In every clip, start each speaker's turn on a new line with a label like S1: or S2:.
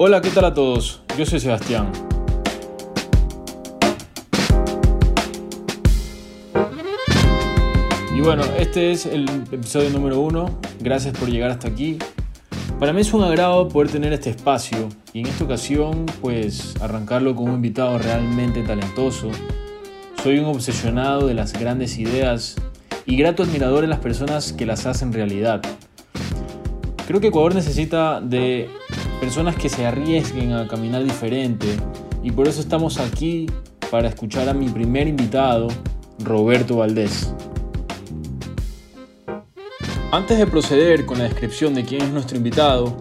S1: Hola, ¿qué tal a todos? Yo soy Sebastián. Y bueno, este es el episodio número uno. Gracias por llegar hasta aquí. Para mí es un agrado poder tener este espacio y en esta ocasión pues arrancarlo con un invitado realmente talentoso. Soy un obsesionado de las grandes ideas y grato admirador de las personas que las hacen realidad. Creo que Ecuador necesita de personas que se arriesguen a caminar diferente y por eso estamos aquí para escuchar a mi primer invitado, Roberto Valdés. Antes de proceder con la descripción de quién es nuestro invitado,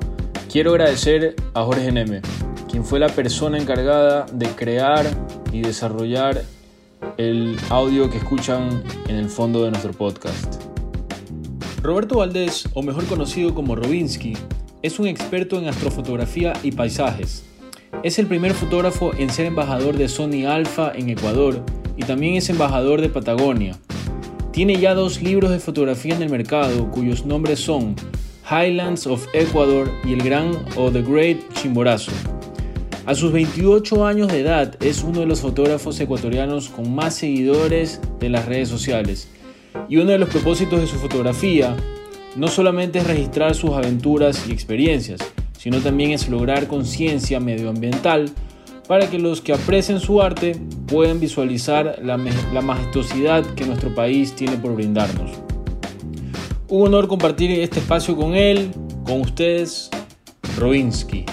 S1: quiero agradecer a Jorge Neme, quien fue la persona encargada de crear y desarrollar el audio que escuchan en el fondo de nuestro podcast. Roberto Valdés, o mejor conocido como Robinsky, es un experto en astrofotografía y paisajes. Es el primer fotógrafo en ser embajador de Sony Alpha en Ecuador y también es embajador de Patagonia. Tiene ya dos libros de fotografía en el mercado cuyos nombres son Highlands of Ecuador y El Gran o The Great Chimborazo. A sus 28 años de edad es uno de los fotógrafos ecuatorianos con más seguidores de las redes sociales. Y uno de los propósitos de su fotografía no solamente es registrar sus aventuras y experiencias, sino también es lograr conciencia medioambiental para que los que aprecien su arte puedan visualizar la, la, majestuosidad que nuestro país tiene por brindarnos. Un honor compartir este espacio con él, con ustedes, Robinsky.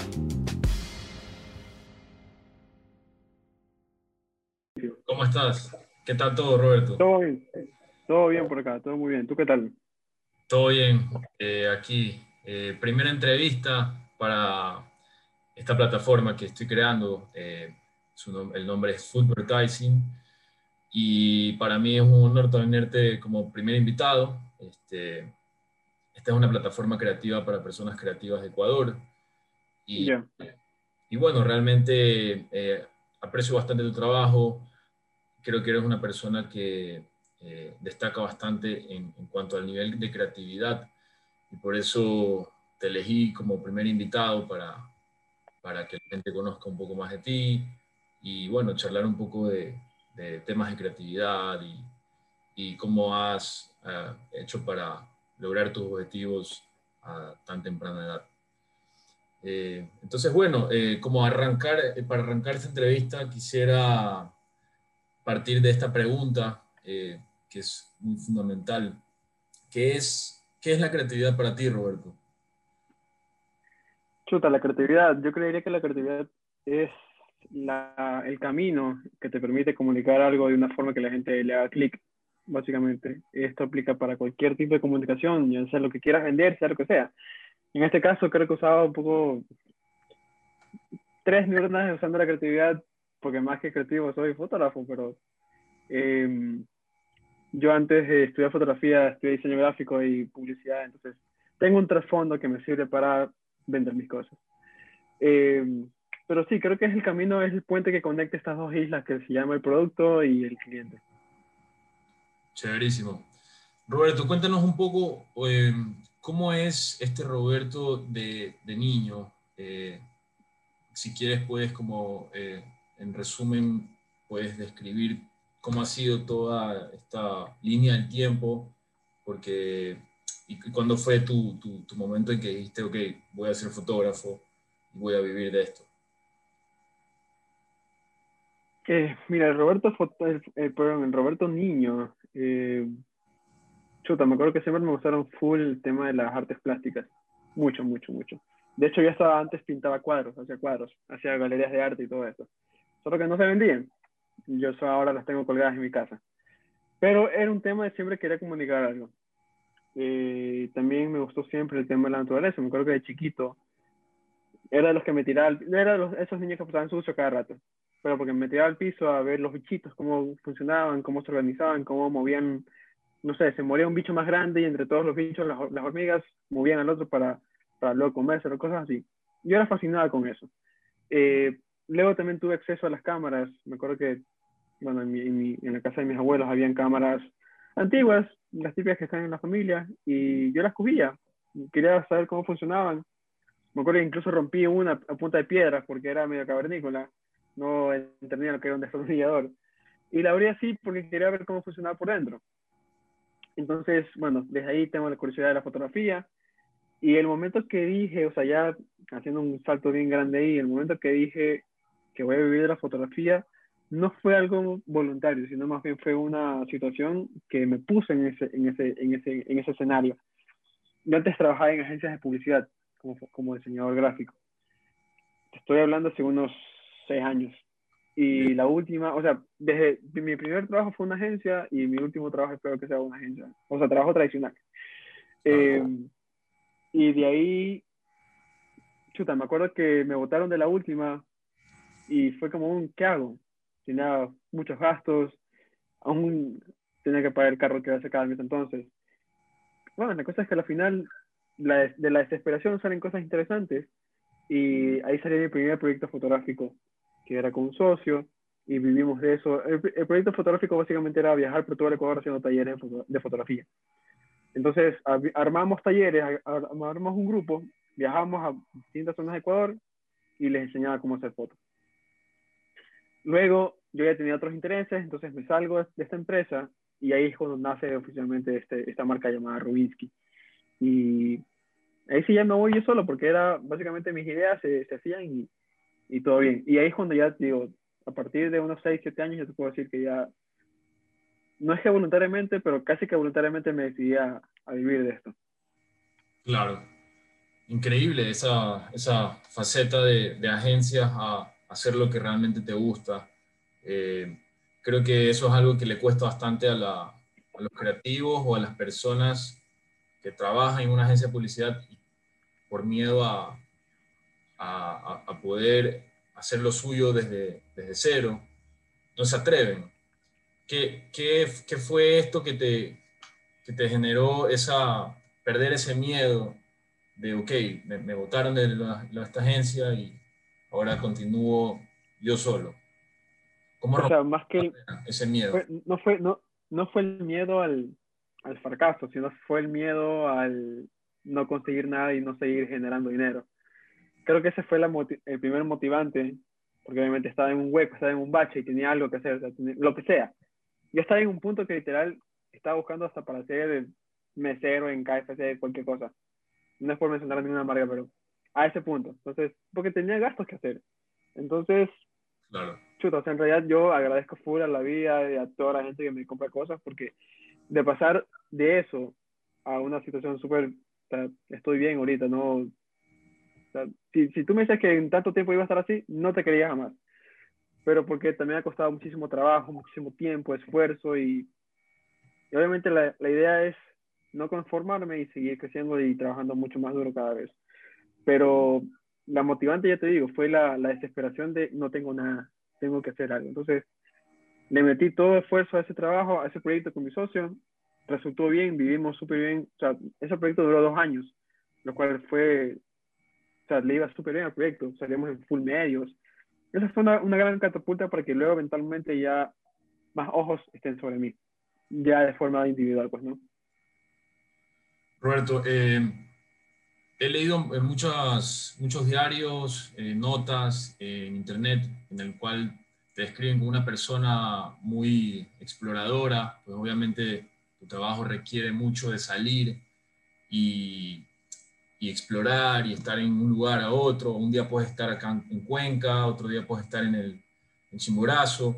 S1: ¿Cómo estás? ¿Qué tal todo, Roberto?
S2: Todo bien, todo bien por acá, todo muy bien. ¿Tú qué tal?
S1: Todo bien, eh, aquí. Eh, primera entrevista para esta plataforma que estoy creando. Eh, el nombre es Foodvertising. Y para mí es un honor tenerte como primer invitado. Este, esta es una plataforma creativa para personas creativas de Ecuador. Y, y bueno, realmente aprecio bastante tu trabajo. Creo que eres una persona que eh, destaca bastante en, cuanto al nivel de creatividad y por eso te elegí como primer invitado para, para que la gente conozca un poco más de ti y bueno, charlar un poco de, temas de creatividad y, cómo has ah, hecho para lograr tus objetivos a tan temprana edad. Eh, entonces, bueno, eh, como arrancar, para arrancar esta entrevista quisiera partir de esta pregunta que es muy fundamental. ¿Qué es, ¿Qué es la creatividad para ti, Roberto?
S2: Chuta, la creatividad. Yo creería que la creatividad es la, el camino que te permite comunicar algo de una forma que la gente le haga clic, básicamente. Esto aplica para cualquier tipo de comunicación, ya sea lo que quieras vender, sea lo que sea. En este caso, creo que usaba un poco tres neuronas usando la creatividad, porque más que creativo soy fotógrafo, pero eh, yo antes de estudiar fotografía, estudié diseño gráfico y publicidad, entonces tengo un trasfondo que me sirve para vender mis cosas. Eh, pero sí, creo que es el camino, es el puente que conecta estas dos islas que se llama el producto y el cliente.
S1: Chéverísimo. Roberto, cuéntanos un poco eh, cómo es este Roberto de, de niño. Eh, si quieres, puedes como, en resumen, puedes describir cómo ha sido toda esta línea del tiempo, porque y cuándo fue tu, tu, tu, momento en que dijiste, ok, voy a ser fotógrafo y voy a vivir de esto.
S2: Eh, mira, el Roberto, eh, perdón, el Roberto Niño, eh, chuta, me acuerdo que siempre me gustaron full el tema de las artes plásticas, mucho, mucho, mucho. De hecho, yo estaba antes pintaba cuadros, hacía cuadros, hacía galerías de arte y todo eso. Solo que no se vendían yo ahora las tengo colgadas en mi casa. Pero era un tema de siempre quería comunicar algo. Eh, también me gustó siempre el tema de la naturaleza. Me acuerdo que de chiquito era de los que me tiraba, era de esos niños que pasaban sucio cada rato. Pero porque me tiraba al piso a ver los bichitos, cómo funcionaban, cómo se organizaban, cómo movían, no sé, se moría un bicho más grande y entre todos los bichos, las, las hormigas movían al otro para, para luego comerse cosas así. Yo era fascinada con eso. Eh, luego también tuve acceso a las cámaras. Me acuerdo que bueno, en, en, la casa de mis abuelos habían cámaras antiguas, las típicas que están en la familia, y yo las cogía, quería saber cómo funcionaban. Me acuerdo que incluso rompí una a punta de piedras porque era medio cavernícola. No entendía lo que era un destornillador. Y la abrí así porque quería ver cómo funcionaba por dentro. Entonces, bueno, desde ahí tengo la curiosidad de la fotografía. Y el momento que dije, o sea, ya haciendo un salto bien grande ahí, el momento que dije que voy a vivir de la fotografía, no fue algo voluntario, sino más bien fue una situación que me puse en ese, en ese, en ese, en ese escenario. Yo antes trabajaba en agencias de publicidad como, como diseñador gráfico. Estoy hablando hace unos seis años. Y la última, o sea, desde mi primer trabajo fue una agencia y mi último trabajo espero que sea una agencia. O sea, trabajo tradicional. Eh, y de ahí, chuta, me acuerdo que me votaron de la última y fue como un, ¿qué hago? Tenía muchos gastos, aún tenía que pagar el carro que iba a sacar al mes entonces. Bueno, la cosa es que al final la, de la desesperación salen cosas interesantes y ahí salió mi primer proyecto fotográfico que era con un socio, y vivimos de eso. El, proyecto fotográfico básicamente era viajar por todo el Ecuador haciendo talleres de fotografía. Entonces, armamos talleres, armamos un grupo, viajamos a distintas zonas de Ecuador y les enseñaba cómo hacer fotos. Luego, yo ya tenía otros intereses, entonces me salgo de esta empresa y ahí es cuando nace oficialmente este, esta marca llamada Rubinsky. Y ahí sí ya me voy yo solo porque era básicamente mis ideas se, se hacían y, y todo bien. Y ahí es cuando ya, digo, a partir de unos 6, 7 años, ya te puedo decir que ya, no es que voluntariamente, pero casi que voluntariamente me decidí a, vivir de esto.
S1: Claro. Increíble esa, esa faceta de, de agencias a hacer lo que realmente te gusta. Eh, creo que eso es algo que le cuesta bastante a, la, los creativos o a las personas que trabajan en una agencia de publicidad por miedo a, poder hacer lo suyo desde, cero, no se atreven. ¿Qué, qué, qué fue esto que te, que te generó esa, perder ese miedo de, ok, me, me botaron de, esta agencia y ahora continúo yo solo?
S2: ¿Cómo o sea, más que
S1: ese miedo?
S2: no, fue, no, no fue el miedo al, al fracaso, sino fue el miedo al no conseguir nada y no seguir generando dinero creo que ese fue el primer motivante, porque obviamente estaba en un hueco, estaba en un bache y tenía algo que hacer, lo que sea. Yo estaba en un punto que literal estaba buscando hasta para ser mesero en KFC, cualquier cosa. No es por mencionar ninguna marca, pero a ese punto. Entonces, porque tenía gastos que hacer. Entonces,
S1: claro.
S2: chuta, en realidad yo agradezco full a la vida y a toda la gente que me compra cosas, porque de pasar de eso a una situación súper, estoy bien ahorita, no si, si, tú me dices que en tanto tiempo iba a estar así, no te quería jamás. Pero porque también ha costado muchísimo trabajo, muchísimo tiempo, esfuerzo y, obviamente la, la, idea es no conformarme y seguir creciendo y trabajando mucho más duro cada vez. Pero la motivante, ya te digo, fue la, la desesperación de no tengo nada, tengo que hacer algo. Entonces, le metí todo esfuerzo a ese trabajo, a ese proyecto con mi socio, resultó bien, vivimos súper bien. O sea, ese proyecto duró dos años, lo cual fue o sea, le iba súper bien al proyecto, salíamos en full medios. Esa fue una, una, gran catapulta para que luego eventualmente ya más ojos estén sobre mí, ya de forma individual, pues, ¿no?
S1: Roberto, eh, he leído en muchos, muchos diarios, eh, notas eh, en internet, en el cual te describen como una persona muy exploradora, pues obviamente tu trabajo requiere mucho de salir y explorar y estar en un lugar a otro. Un día puedes estar acá en Cuenca, otro día puedes estar en, el, Chimborazo.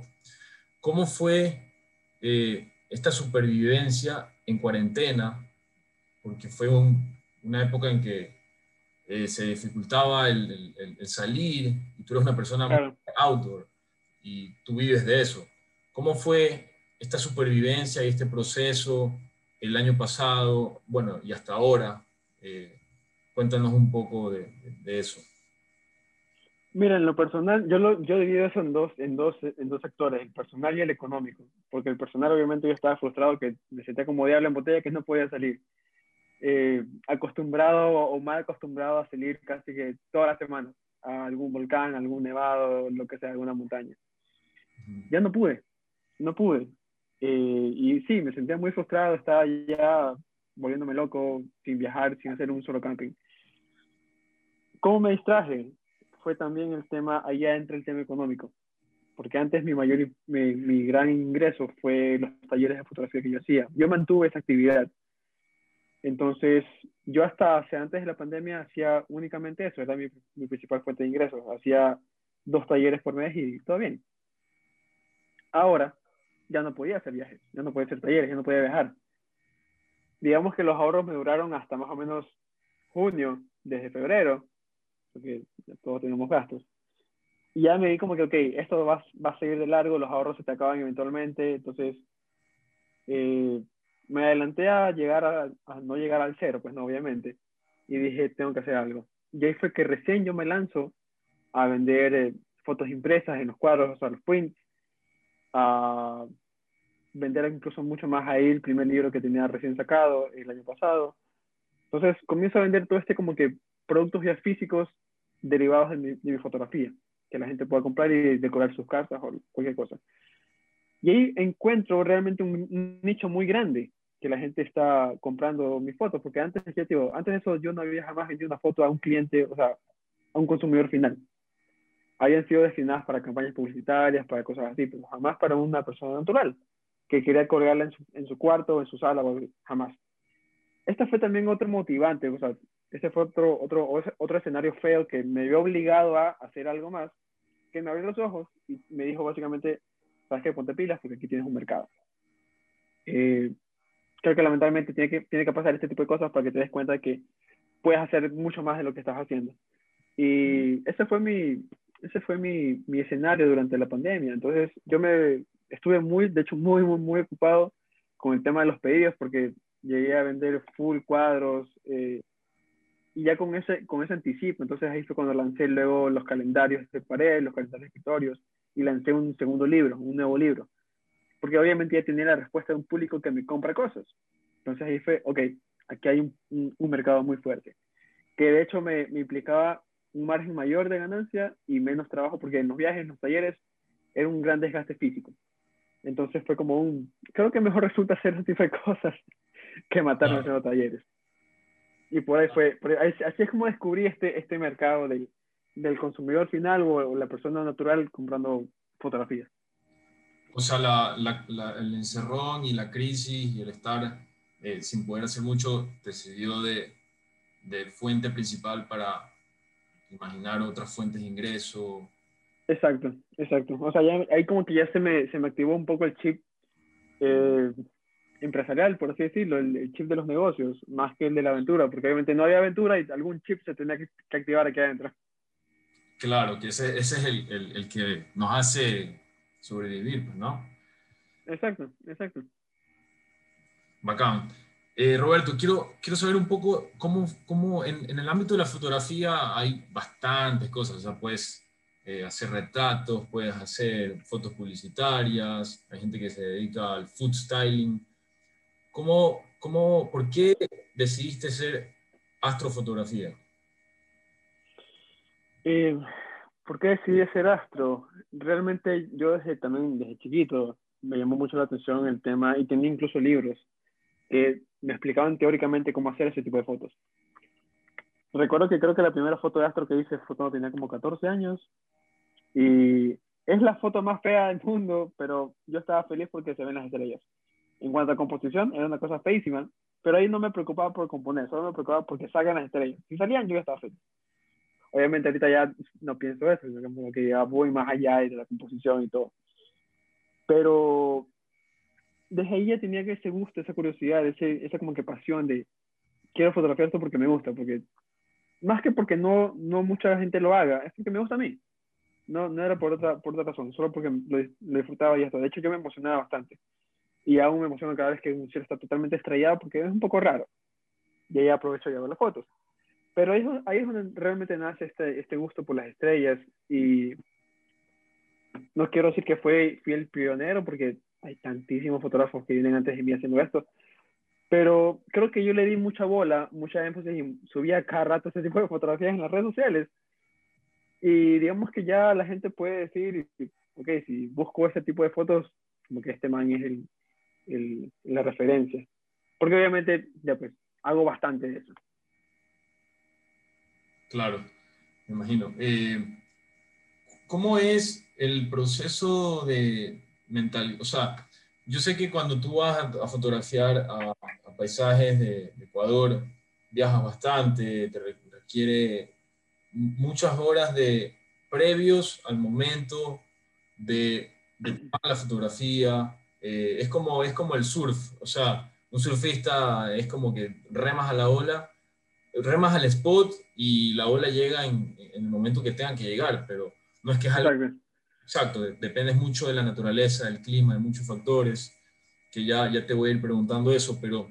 S1: ¿Cómo fue eh, esta supervivencia en cuarentena? Porque fue una época en que eh, se dificultaba el, el, salir y tú eres una persona outdoor y tú vives de eso. ¿Cómo fue esta supervivencia y este proceso el año pasado, bueno, y hasta ahora? Eh, Cuéntanos un poco de, eso.
S2: Mira, en lo personal, yo, lo, yo divido eso en dos, en, dos, en dos sectores, el personal y el económico. Porque el personal, obviamente, yo estaba frustrado que me sentía como diablo en botella que no podía salir. Eh, acostumbrado o mal acostumbrado a salir casi que todas las semanas a algún volcán, algún nevado, lo que sea, alguna montaña. Ya no pude, no pude. Eh, y sí, me sentía muy frustrado, estaba ya volviéndome loco, sin viajar, sin hacer un solo camping. ¿Cómo me distraje? Fue también el tema, allá entra el tema económico. Porque antes mi mayor, mi, mi gran ingreso fue los talleres de fotografía que yo hacía. Yo mantuve esa actividad. Entonces, yo hasta hace antes de la pandemia hacía únicamente eso, era mi, mi principal fuente de ingresos. Hacía dos talleres por mes y todo bien. Ahora, ya no podía hacer viajes, ya no podía hacer talleres, ya no podía viajar. Digamos que los ahorros me duraron hasta más o menos junio, desde febrero, porque todos tenemos gastos. Y ya me di como que, ok, esto va, va a seguir de largo, los ahorros se te acaban eventualmente, entonces eh, me adelanté a llegar a, no llegar al cero, pues no, obviamente, y dije, tengo que hacer algo. Y ahí fue que recién yo me lanzo a vender eh, fotos impresas en los cuadros, o sea, los prints, a vender incluso mucho más ahí el primer libro que tenía recién sacado el año pasado. Entonces comienzo a vender todo este como que productos ya físicos derivados de mi, de mi fotografía, que la gente pueda comprar y decorar sus casas o cualquier cosa. Y ahí encuentro realmente un, nicho muy grande que la gente está comprando mis fotos, porque antes, digo, antes de eso yo no había jamás vendido una foto a un cliente, o sea, a un consumidor final. Habían sido destinadas para campañas publicitarias, para cosas así, pero jamás para una persona natural que quería colgarla en su, en su cuarto o en su sala, jamás. Este fue también otro motivante, o sea, ese fue otro, otro, otro escenario feo que me vio obligado a hacer algo más, que me abrió los ojos y me dijo básicamente, sabes que ponte pilas porque aquí tienes un mercado. Eh, creo que lamentablemente tiene que, tiene que pasar este tipo de cosas para que te des cuenta de que puedes hacer mucho más de lo que estás haciendo. Y ese fue mi, ese fue mi, mi escenario durante la pandemia. Entonces yo me estuve muy, de hecho, muy, muy, muy ocupado con el tema de los pedidos porque llegué a vender full cuadros eh, y ya con ese, con ese anticipo, entonces ahí fue cuando lancé luego los calendarios de pared, los calendarios de escritorios y lancé un segundo libro, un nuevo libro, porque obviamente ya tenía la respuesta de un público que me compra cosas. Entonces ahí fue, ok, aquí hay un, un, mercado muy fuerte, que de hecho me, me, implicaba un margen mayor de ganancia y menos trabajo, porque en los viajes, en los talleres, era un gran desgaste físico. Entonces fue como un, creo que mejor resulta hacer ese tipo de cosas que matarnos en los talleres. Y por ahí fue, así es como descubrí este, este mercado del, del consumidor final o, la persona natural comprando fotografías.
S3: O sea, la, la, el encerrón y la crisis y el estar eh, sin poder hacer mucho te sirvió de, de fuente principal para imaginar otras fuentes de ingreso.
S2: Exacto, exacto. O sea, ya, ahí como que ya se me, se me activó un poco el chip eh, empresarial, por así decirlo, el, chip de los negocios, más que el de la aventura, porque obviamente no había aventura y algún chip se tenía que, activar aquí adentro.
S3: Claro, que ese, ese es el, el, el, que nos hace sobrevivir, pues, ¿no?
S2: Exacto, exacto.
S3: Bacán. Eh, Roberto, quiero, quiero saber un poco cómo, cómo en, en, el ámbito de la fotografía hay bastantes cosas, o sea, puedes eh, hacer retratos, puedes hacer fotos publicitarias, hay gente que se dedica al food styling. ¿Cómo, cómo, ¿Por qué decidiste ser astrofotografía?
S2: Eh, ¿Por qué decidí ser astro? Realmente yo desde también desde chiquito me llamó mucho la atención el tema y tenía incluso libros que me explicaban teóricamente cómo hacer ese tipo de fotos. Recuerdo que creo que la primera foto de astro que hice fue cuando tenía como 14 años y es la foto más fea del mundo, pero yo estaba feliz porque se ven las estrellas. En cuanto a composición, era una cosa feísima, pero ahí no me preocupaba por componer, solo me preocupaba porque salgan las estrellas. Si salían, yo ya estaba feliz. Obviamente ahorita ya no pienso eso, como que ya voy más allá de la composición y todo. Pero desde ahí ya tenía que ese gusto, esa curiosidad, ese, esa como que pasión de quiero fotografiar esto porque me gusta, porque más que porque no, no mucha gente lo haga, es porque me gusta a mí. No, no era por otra, por otra razón, solo porque lo, lo disfrutaba y esto. De hecho, yo me emocionaba bastante y aún me emociono cada vez que un cielo está totalmente estrellado porque es un poco raro. Y ahí aprovecho y hago las fotos. Pero ahí, ahí es donde realmente nace este, este gusto por las estrellas y no quiero decir que fue, fui el pionero porque hay tantísimos fotógrafos que vienen antes de mí haciendo esto, pero creo que yo le di mucha bola, mucha énfasis y subía cada rato ese tipo de fotografías en las redes sociales. Y digamos que ya la gente puede decir, ok, si busco ese tipo de fotos, como que este man es el, el, la referencia. Porque obviamente, ya pues, hago bastante de eso.
S3: Claro.
S1: me imagino. Eh, ¿Cómo es el proceso de mental? O sea, yo sé que cuando tú vas a, fotografiar a, paisajes de, Ecuador, viajas bastante, te requiere muchas horas de previos al momento de, la fotografía. Eh, es, como, es como el surf, o sea, un surfista es como que remas a la ola, remas al spot y la ola llega en, en el momento que tenga que llegar, pero no es que es algo... Exacto, depende mucho de la naturaleza, del clima, de muchos factores, que ya, ya te voy a ir preguntando eso, pero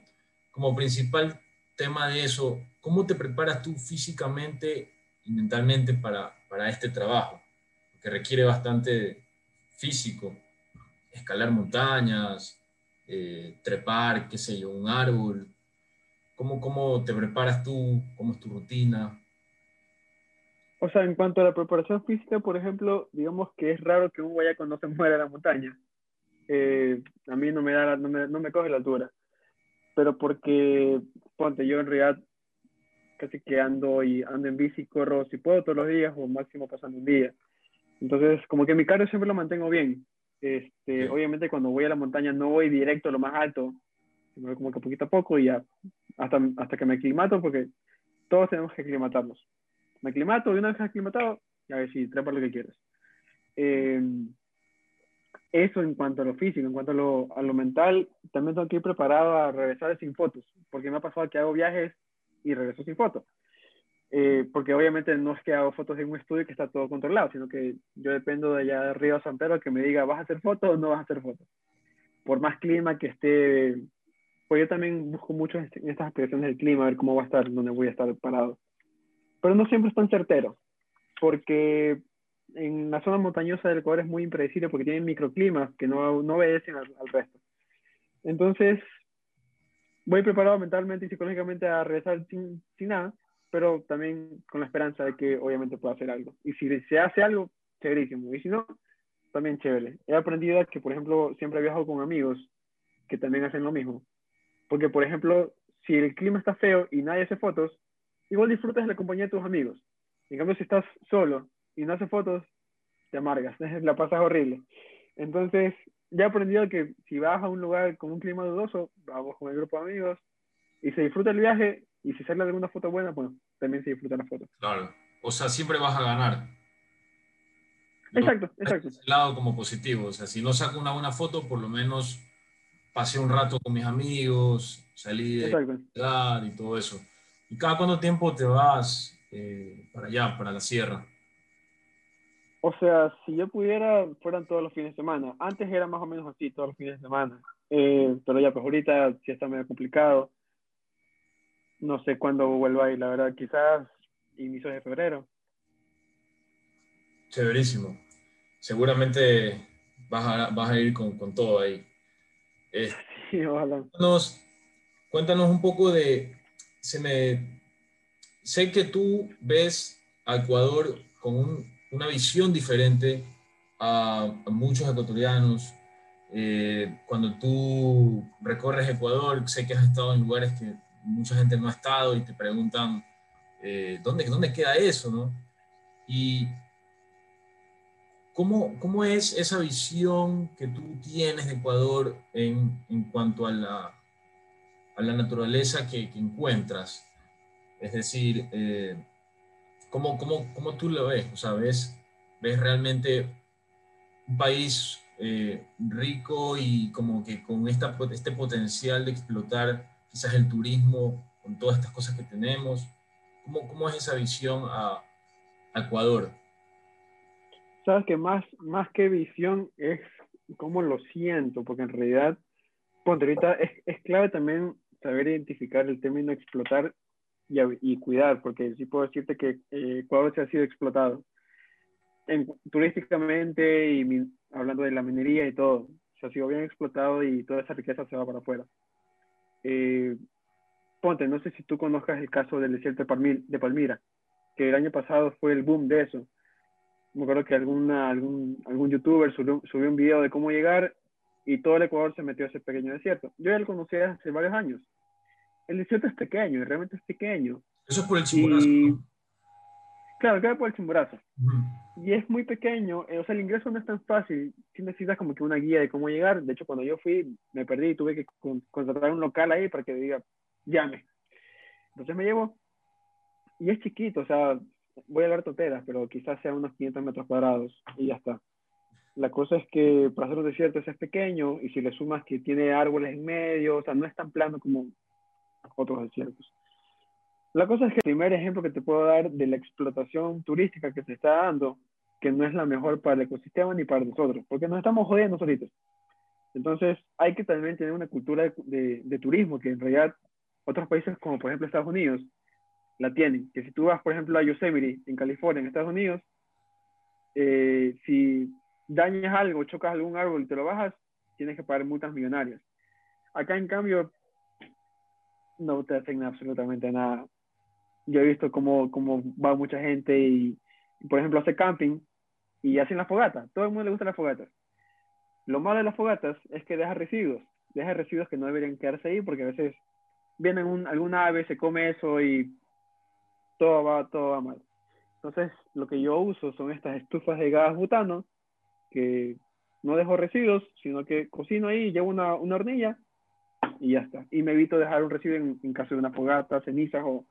S1: como principal tema de eso, ¿cómo te preparas tú físicamente y mentalmente para, para este trabajo? Que requiere bastante físico, escalar montañas, eh, trepar, qué sé yo, un árbol. ¿Cómo, ¿Cómo te preparas tú? ¿Cómo es tu rutina?
S2: O sea, en cuanto a la preparación física, por ejemplo, digamos que es raro que un guayaco no se muera en la montaña. Eh, a mí no me, da, no me, no me coge la altura. Pero porque, ponte, yo en realidad casi que ando y ando en bici, corro si puedo todos los días o máximo pasando un día. Entonces, como que mi cardio siempre lo mantengo bien. Este, obviamente cuando voy a la montaña no voy directo a lo más alto, sino como que poquito a poco y ya hasta, hasta que me aclimato, porque todos tenemos que aclimatarnos me aclimato y una vez aclimatado, ya ver si trepa lo que quieras. Eh, eso en cuanto a lo físico, en cuanto a lo, a lo, mental, también tengo que ir preparado a regresar sin fotos, porque me ha pasado que hago viajes y regreso sin fotos. Eh, porque obviamente no es que hago fotos en un estudio que está todo controlado, sino que yo dependo de allá de Río San Pedro que me diga, ¿vas a hacer fotos o no vas a hacer fotos? Por más clima que esté, pues yo también busco mucho en estas aspiraciones del clima, a ver cómo va a estar, dónde voy a estar parado pero no siempre es tan certero, porque en la zona montañosa del Ecuador es muy impredecible porque tienen microclimas que no, no obedecen al, resto. Entonces, voy preparado mentalmente y psicológicamente a regresar sin, sin, nada, pero también con la esperanza de que obviamente pueda hacer algo. Y si se hace algo, chéverísimo. Y si no, también chévere. He aprendido que, por ejemplo, siempre he viajado con amigos que también hacen lo mismo. Porque, por ejemplo, si el clima está feo y nadie hace fotos, igual disfrutas de la compañía de tus amigos. En cambio, si estás solo y no haces fotos, te amargas, la pasas horrible. Entonces, ya he aprendido que si vas a un lugar con un clima dudoso, vamos con el grupo de amigos y se disfruta el viaje y si sale alguna foto buena, pues también se disfruta la foto.
S1: Claro, o sea, siempre vas a ganar.
S2: Exacto, exacto.
S1: El lado como positivo, o sea, si no saco una buena foto, por lo menos pasé un rato con mis amigos, salí de ciudad y todo eso. ¿Y cada cuánto tiempo te vas eh, para allá, para la sierra?
S2: O sea, si yo pudiera, fueran todos los fines de semana. Antes era más o menos así, todos los fines de semana. Eh, pero ya, pues ahorita sí está medio complicado. No sé cuándo vuelvo a ir, la verdad, quizás inicios de febrero.
S1: Chéverísimo. Seguramente vas a, vas a ir con, con todo ahí.
S2: Eh, sí, ojalá.
S1: Cuéntanos, cuéntanos un poco de se me... Sé que tú ves a Ecuador con una visión diferente a, muchos ecuatorianos. Eh, cuando tú recorres Ecuador, sé que has estado en lugares que mucha gente no ha estado y te preguntan, eh, ¿dónde, ¿dónde queda eso? No? Y ¿Cómo, ¿Cómo, es esa visión que tú tienes de Ecuador en, en cuanto a la, a la naturaleza que, encuentras. Es decir, eh, ¿cómo, cómo, cómo, tú lo ves? O sea, ¿ves, ves realmente un país eh, rico y como que con esta, este potencial de explotar quizás el turismo con todas estas cosas que tenemos? ¿Cómo, cómo es esa visión a, Ecuador?
S2: Sabes que más, más que visión es cómo lo siento, porque en realidad, ponte, ahorita es, es clave también saber identificar el término explotar y, y cuidar, porque sí puedo decirte que eh, Ecuador se ha sido explotado en, turísticamente y hablando de la minería y todo, se ha sido bien explotado y toda esa riqueza se va para afuera. Eh, ponte, no sé si tú conozcas el caso del desierto de, de Palmira, que el año pasado fue el boom de eso. Me acuerdo que alguna, algún, algún youtuber subió, subió un video de cómo llegar y todo el Ecuador se metió a ese pequeño desierto. Yo ya lo conocía hace varios años. El desierto es pequeño, realmente es pequeño.
S1: Eso es por el chimborazo.
S2: Claro, queda por el chimborazo. Y es muy pequeño, eh, o sea, el ingreso no es tan fácil. Si necesitas como que una guía de cómo llegar. De hecho, cuando yo fui, me perdí y tuve que contratar un local ahí para que diga, llame. Entonces me llevo. Y es chiquito, o sea, voy a hablar toteras, pero quizás sea unos 500 metros cuadrados y ya está. La cosa es que para hacer un desierto es pequeño y si le sumas que tiene árboles en medio, o sea, no es tan plano como otros desiertos. La cosa es que el primer ejemplo que te puedo dar de la explotación turística que se está dando, que no es la mejor para el ecosistema ni para nosotros, porque nos estamos jodiendo solitos. Entonces, hay que también tener una cultura de, de, turismo, que en realidad otros países, como por ejemplo Estados Unidos, la tienen. Que si tú vas, por ejemplo, a Yosemite, en California, en Estados Unidos, eh, si dañas algo, chocas algún árbol y te lo bajas, tienes que pagar multas millonarias. Acá, en cambio, no te hacen absolutamente nada yo he visto cómo, cómo va mucha gente y, por ejemplo, hace camping y hacen la fogata. Todo el mundo le gusta las fogatas. Lo malo de las fogatas es que deja residuos. Deja residuos que no deberían quedarse ahí porque a veces viene un, alguna ave, se come eso y todo va, todo va mal. Entonces, lo que yo uso son estas estufas de gas butano que no dejo residuos, sino que cocino ahí, llevo una, una hornilla y ya está. Y me evito dejar un residuo en, caso de una fogata, cenizas o,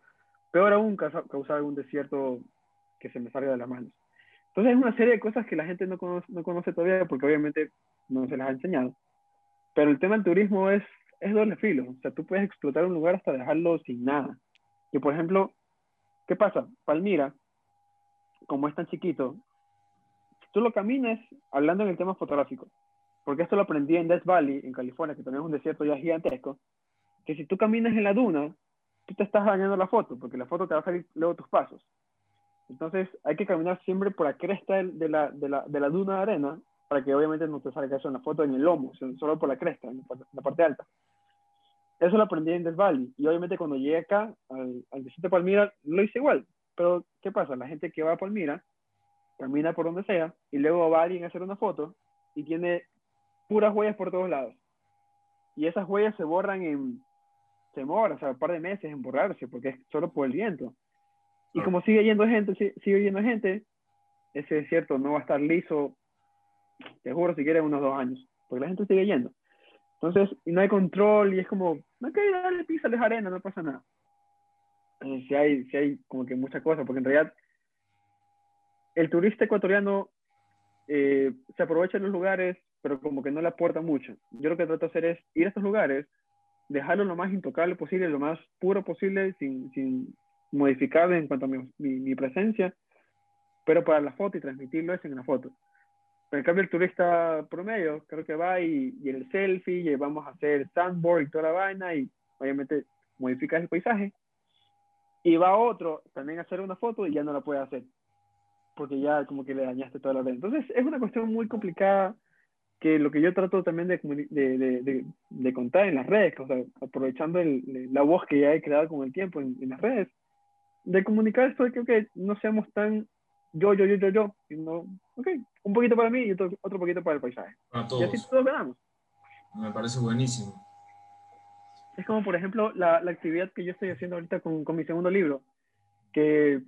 S2: Peor aún, causar algún desierto que se me salga de las manos. Entonces es una serie de cosas que la gente no conoce, no conoce todavía porque obviamente no se las ha enseñado. Pero el tema del turismo es, es doble filo. O sea, tú puedes explotar un lugar hasta dejarlo sin nada. Y por ejemplo, ¿qué pasa? Palmira, como es tan chiquito, tú lo caminas, hablando en el tema fotográfico, porque esto lo aprendí en Death Valley, en California, que también es un desierto ya gigantesco, que si tú caminas en la duna, tú te estás dañando la foto, porque la foto te va a salir luego tus pasos. Entonces hay que caminar siempre por la cresta de la, de la, de la duna de arena, para que obviamente no te salga eso en la foto en el lomo, solo por la cresta, en la parte alta. Eso lo aprendí en Del Valle. Y obviamente cuando llegué acá, al, al desierto de Palmira, lo hice igual. Pero, ¿qué pasa? La gente que va a Palmira, camina por donde sea, y luego va alguien a hacer una foto, y tiene puras huellas por todos lados. Y esas huellas se borran en se demora, o sea, un par de meses en borrarse, porque es solo por el viento. Y como sigue yendo gente, sigue yendo gente, ese desierto no va a estar liso, te juro, si quieres, unos dos años, porque la gente sigue yendo. Entonces, y no hay control, y es como, no que darle pisa, les arena, no pasa nada. si hay, si hay como que muchas cosas, porque en realidad el turista ecuatoriano eh, se aprovecha de los lugares, pero como que no le aporta mucho. Yo lo que trato de hacer es ir a estos lugares, dejarlo lo más intocable posible, lo más puro posible, sin, sin modificarle en cuanto a mi, mi, presencia, pero para la foto y transmitirlo es en la foto. Pero en cambio el turista promedio creo que va y, y el selfie, y vamos a hacer sandboard y toda la vaina y obviamente modifica el paisaje. Y va otro también a hacer una foto y ya no la puede hacer. Porque ya como que le dañaste toda la red. Entonces es una cuestión muy complicada que lo que yo trato también de, de, de, de contar en las redes, o sea, aprovechando el, la voz que ya he creado con el tiempo en, en, las redes, de comunicar esto de que no seamos tan yo, yo, yo, yo, yo, sino, ok, un poquito para mí y otro, otro poquito para el paisaje.
S1: Para todos.
S2: Y así todos ganamos.
S1: Me parece buenísimo.
S2: Es como, por ejemplo, la, la actividad que yo estoy haciendo ahorita con, con mi segundo libro, que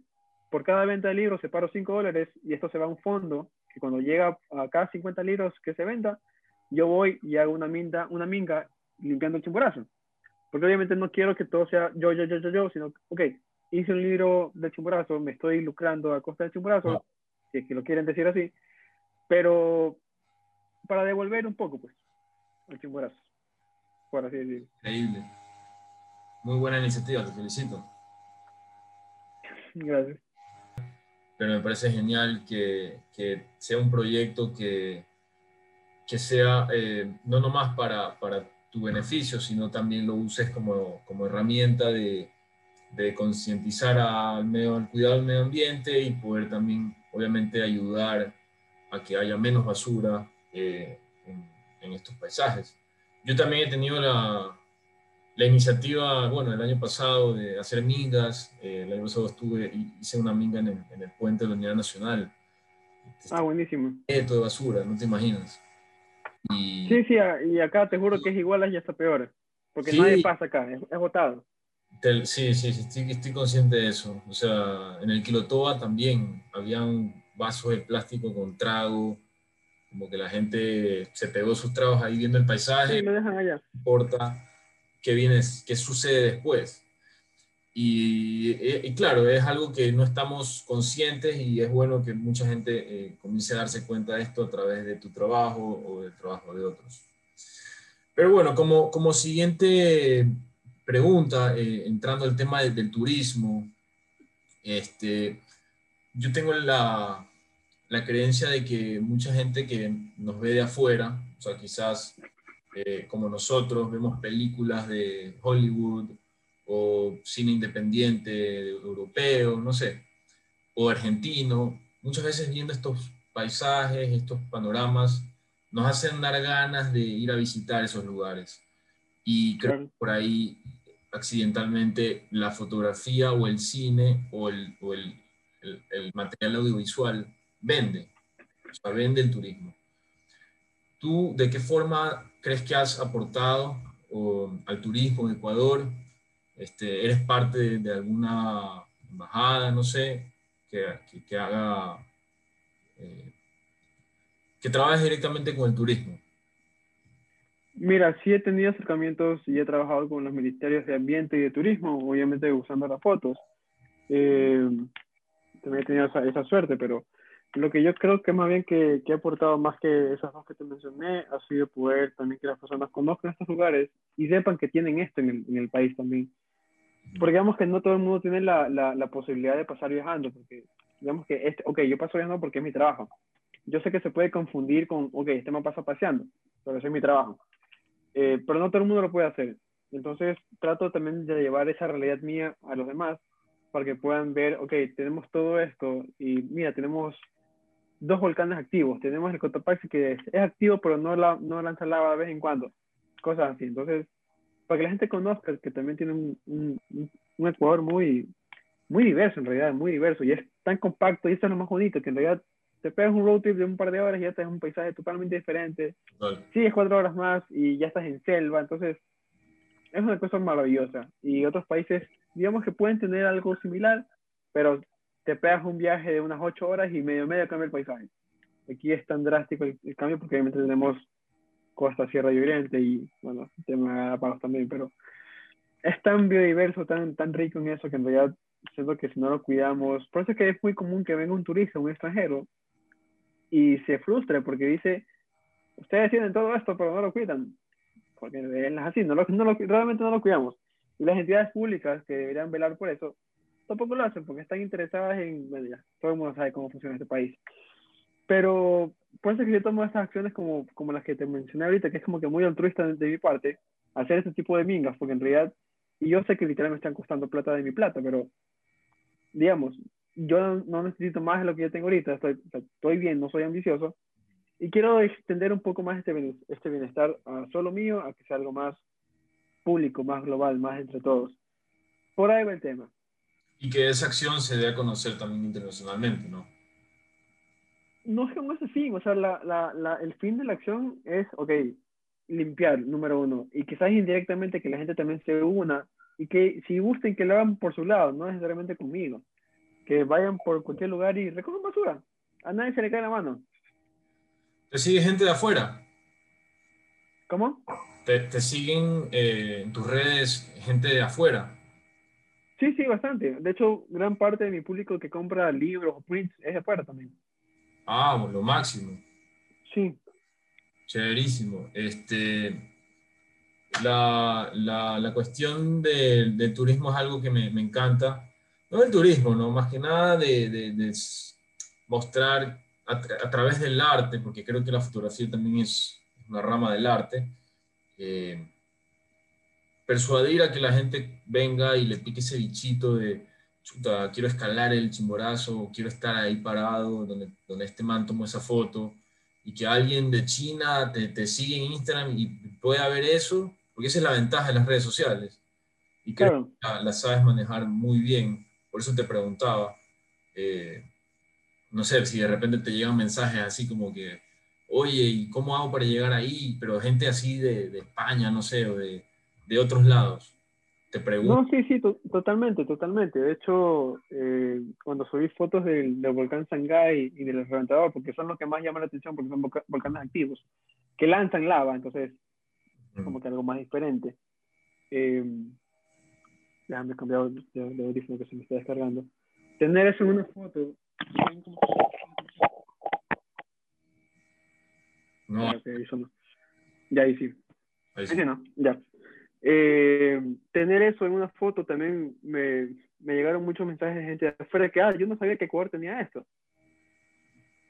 S2: por cada venta de libros separo 5 dólares y esto se va a un fondo cuando llega a cada 50 libros que se venda, yo voy y hago una minga, una minga limpiando el chimborazo. Porque obviamente no quiero que todo sea yo, yo, yo, yo, yo, sino, ok, hice un libro del chimborazo, me estoy lucrando a costa del chimborazo, si es que lo quieren decir así, pero para devolver un poco, pues, el chimborazo, por así decirlo.
S1: Increíble. Muy buena iniciativa, te felicito.
S2: Gracias
S1: pero me parece genial que, que sea un proyecto que, que sea eh, no nomás para, para, tu beneficio, sino también lo uses como, como herramienta de, de concientizar al, medio, al cuidado del medio ambiente y poder también, obviamente, ayudar a que haya menos basura eh, en, en estos paisajes. Yo también he tenido la, la iniciativa, bueno, el año pasado de hacer mingas, eh, el año pasado estuve, hice una minga en el, en el puente de la Unidad Nacional.
S2: Ah, buenísimo.
S1: Esto de basura, no te imaginas.
S2: Y... Sí, sí, y acá te juro que es igual y hasta peor, porque nadie pasa acá, es, es botado.
S1: Sí, sí, sí estoy, consciente de eso. O sea, en el Quilotoa también habían vasos de plástico con trago, como que la gente se pegó sus tragos ahí viendo el paisaje.
S2: Sí, lo dejan allá.
S1: No importa qué, viene, qué sucede después. Y, claro, es algo que no estamos conscientes y es bueno que mucha gente eh, comience a darse cuenta de esto a través de tu trabajo o del trabajo de otros. Pero bueno, como, como siguiente pregunta, eh, entrando al tema del, turismo, este, yo tengo la, la, creencia de que mucha gente que nos ve de afuera, o sea, quizás eh, como nosotros vemos películas de Hollywood o cine independiente europeo, no sé, o argentino, muchas veces viendo estos paisajes, estos panoramas, nos hacen dar ganas de ir a visitar esos lugares. Y creo que por ahí accidentalmente la fotografía o el cine o el, o el, el, material audiovisual vende, o sea, vende el turismo. ¿Tú de qué forma crees que has aportado al turismo en Ecuador? Este, ¿Eres parte de, alguna embajada, no sé, que, que, haga, eh, que trabaje directamente con el turismo?
S2: Mira, sí he tenido acercamientos y he trabajado con los ministerios de Ambiente y de Turismo, obviamente usando las fotos. Eh, también he tenido esa, suerte, pero lo que yo creo que más bien que, que he aportado más que esas dos que te mencioné ha sido poder también que las personas conozcan estos lugares y sepan que tienen esto en el, en el país también. Porque digamos que no todo el mundo tiene la, la, la, posibilidad de pasar viajando, porque digamos que, este, ok, yo paso viajando porque es mi trabajo. Yo sé que se puede confundir con, ok, este me pasa paseando, pero eso es mi trabajo. Eh, pero no todo el mundo lo puede hacer. Entonces trato también de llevar esa realidad mía a los demás para que puedan ver, ok, tenemos todo esto y mira, tenemos dos volcanes activos. Tenemos el Cotopaxi que es, activo pero no, la, no lanza lava de vez en cuando. Cosas así. Entonces, para que la gente conozca que también tiene un, un, un Ecuador muy, muy diverso en realidad, muy diverso y es tan compacto y eso es lo más bonito, que en realidad te pegas un road trip de un par de horas y ya estás en un paisaje totalmente diferente. Sí, es cuatro horas más y ya estás en selva, entonces es una cosa maravillosa. Y otros países, digamos que pueden tener algo similar, pero te pegas un viaje de unas ocho horas y medio medio cambia el paisaje. Aquí es tan drástico el, cambio porque obviamente tenemos costa, sierra y oriente y, bueno, tema de pagos también, pero es tan biodiverso, tan, tan rico en eso que en realidad siento que si no lo cuidamos, por eso es que es muy común que venga un turista, un extranjero, y se frustra porque dice, ustedes tienen todo esto, pero no lo cuidan. Porque es así, no lo, no lo, realmente no lo cuidamos. Y las entidades públicas que deberían velar por eso, tampoco lo hacen porque están interesadas en, bueno, ya, todo el mundo sabe cómo funciona este país. Pero por eso que yo tomo estas acciones como, como las que te mencioné ahorita, que es como que muy altruista de, mi parte, hacer este tipo de mingas, porque en realidad, y yo sé que literalmente me están costando plata de mi plata, pero digamos, yo no necesito más de lo que yo tengo ahorita, estoy, estoy bien, no soy ambicioso, y quiero extender un poco más este, este bienestar a solo mío, a que sea algo más público, más global, más entre todos. Por ahí va el tema.
S1: Y que esa acción se dé a conocer también internacionalmente, ¿no?
S2: No es que no es fin, o sea, la, la, la, el fin de la acción es, ok, limpiar, número uno, y quizás indirectamente que la gente también se una, y que si gusten que lo hagan por su lado, no necesariamente conmigo que vayan por cualquier lugar y recojan basura. A nadie se le cae la mano.
S1: ¿Te sigue gente de afuera?
S2: ¿Cómo?
S1: ¿Te, siguen eh, en tus redes gente de afuera?
S2: Sí, sí, bastante. De hecho, gran parte de mi público que compra libros o prints es de afuera también.
S1: Ah, lo máximo.
S2: Sí.
S1: Chéverísimo. Este, la, la, la cuestión del turismo es algo que me, me encanta no del turismo, ¿no? Más que nada de, de, mostrar a, través del arte, porque creo que la fotografía también es una rama del arte, eh, persuadir a que la gente venga y le pique ese bichito de, chuta, quiero escalar el chimborazo, quiero estar ahí parado donde, donde este man tomó esa foto, y que alguien de China te, te sigue en Instagram y pueda ver eso, porque esa es la ventaja de las redes sociales. Y creo que la, la sabes manejar muy bien. Por eso te preguntaba, eh, no sé, si de repente te llegan mensajes así como que, oye, ¿y cómo hago para llegar ahí? Pero gente así de, España, no sé, o de, otros lados. Te pregunto.
S2: No, sí, sí, totalmente, totalmente. De hecho, eh, cuando subí fotos del, del, volcán Sangay y del reventador, porque son los que más llaman la atención, porque son volcanes activos, que lanzan lava, entonces, como que algo más diferente. Eh, déjame cambiar de, de audífono que se me está descargando. Tener eso en una foto.
S1: No.
S2: Ya, ahí sí. Ahí sí. no, ya. Eh, tener eso en una foto también me, me, llegaron muchos mensajes de gente de afuera que, ah, yo no sabía que Ecuador tenía esto.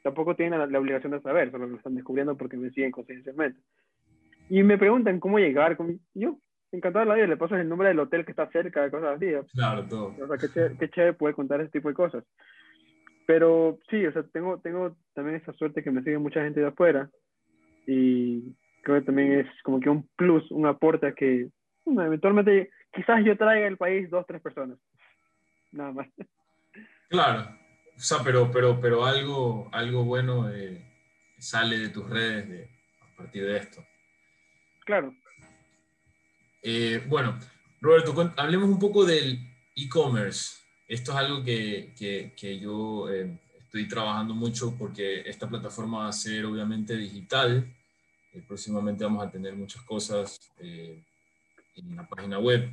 S2: Tampoco tienen la, la, obligación de saber, solo lo están descubriendo porque me siguen confidencialmente. Y me preguntan cómo llegar con yo. Encantado de la vida, le pasas el nombre del hotel que está cerca, de cosas así.
S1: Claro, todo.
S2: O sea, qué chévere, qué chévere poder contar ese tipo de cosas. Pero sí, o sea, tengo, tengo también esa suerte que me sigue mucha gente de afuera. Y creo que también es como que un plus, un aporte a que bueno, eventualmente quizás yo traiga al país dos, tres personas. Nada más.
S1: Claro. O sea, pero, pero, pero algo, algo bueno eh, sale de tus redes de, a partir de esto.
S2: Claro.
S1: Eh, bueno, Roberto, hablemos un poco del e-commerce. Esto es algo que, que, que yo eh, estoy trabajando mucho porque esta plataforma va a ser obviamente digital. Eh, próximamente vamos a tener muchas cosas en la página web.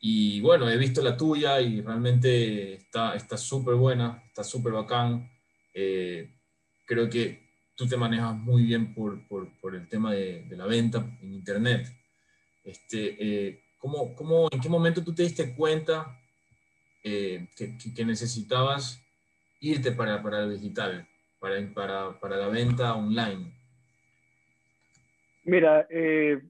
S1: Y bueno, he visto la tuya y realmente está súper buena, está súper bacán. creo que tú te manejas muy bien por, por, por el tema de, de, la venta en Internet. Este, eh, ¿cómo, cómo, ¿En qué momento tú te diste cuenta eh, que, que, necesitabas irte para, para el digital, para, para, para la venta online?
S2: Mira, eh,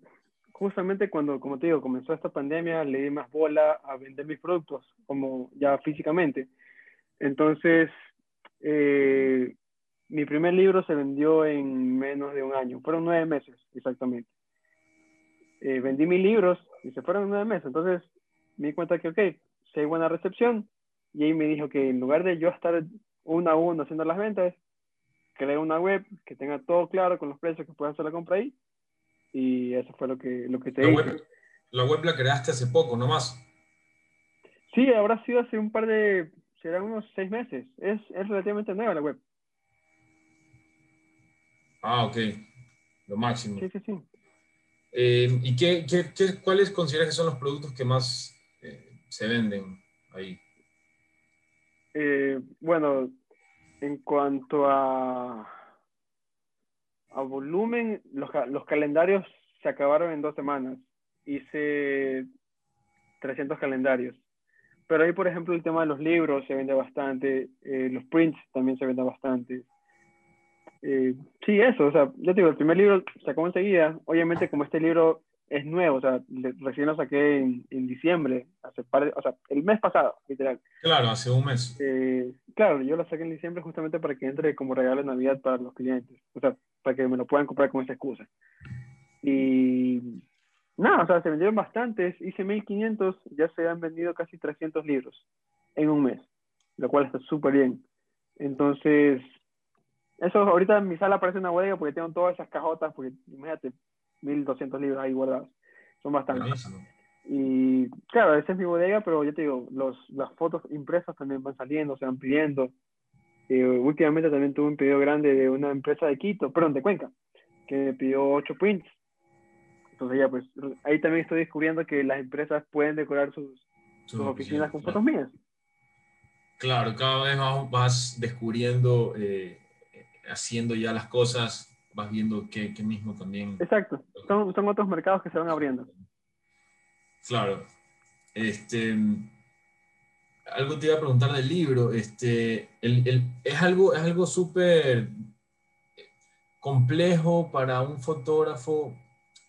S2: justamente cuando, como te digo, comenzó esta pandemia, le di más bola a vender mis productos, como ya físicamente. Entonces, eh, mi primer libro se vendió en menos de un año, fueron nueve meses exactamente. Eh, vendí mis libros y se fueron en nueve meses. Entonces me di cuenta que, ok, si hay buena recepción, y ahí me dijo que en lugar de yo estar uno a uno haciendo las ventas, creé una web que tenga todo claro con los precios que pueda hacer la compra ahí. Y eso fue lo que, lo que te
S1: la. Web, la web la creaste hace poco, ¿no más?
S2: Sí, habrá sido hace un par de, será unos seis meses. Es, es relativamente nueva la web.
S1: Ah, ok. Lo máximo.
S2: Sí, sí, sí.
S1: Eh, ¿Y qué, qué, qué, cuáles consideras que son los productos que más eh, se venden ahí?
S2: Eh, bueno, en cuanto a, volumen, los, calendarios se acabaron en dos semanas. Hice 300 calendarios. Pero ahí, por ejemplo, el tema de los libros se vende bastante, los prints también se venden bastante. Eh, sí, eso, o sea, yo te digo, el primer libro sacó enseguida, obviamente como este libro es nuevo, o sea, recién lo saqué en, en diciembre, hace par o sea, el mes pasado, literal.
S1: Claro, hace un mes.
S2: Eh, claro, yo lo saqué en diciembre justamente para que entre como regalo de Navidad para los clientes, o sea, para que me lo puedan comprar con esa excusa. Y nada, o sea, se vendieron bastantes, hice 1500, ya se han vendido casi 300 libros en un mes, lo cual está súper bien. Entonces, eso ahorita en mi sala parece una bodega porque tengo todas esas cajotas, porque imagínate, 1200 libros ahí guardados. Son bastantes. Y claro, esa es mi bodega, pero yo te digo, los, las fotos impresas también van saliendo, se van pidiendo. Eh, últimamente también tuve un pedido grande de una empresa de Quito, perdón, de Cuenca, que me pidió 8 prints. Entonces ya pues, ahí también estoy descubriendo que las empresas pueden decorar sus, sus, oficinas con fotos mías.
S1: Claro, cada vez más vas descubriendo eh, haciendo ya las cosas, vas viendo que, mismo también.
S2: Exacto, son, son, otros mercados que se van abriendo.
S1: Claro. Este, algo te iba a preguntar del libro. Este, el, el, es algo es algo súper complejo para un fotógrafo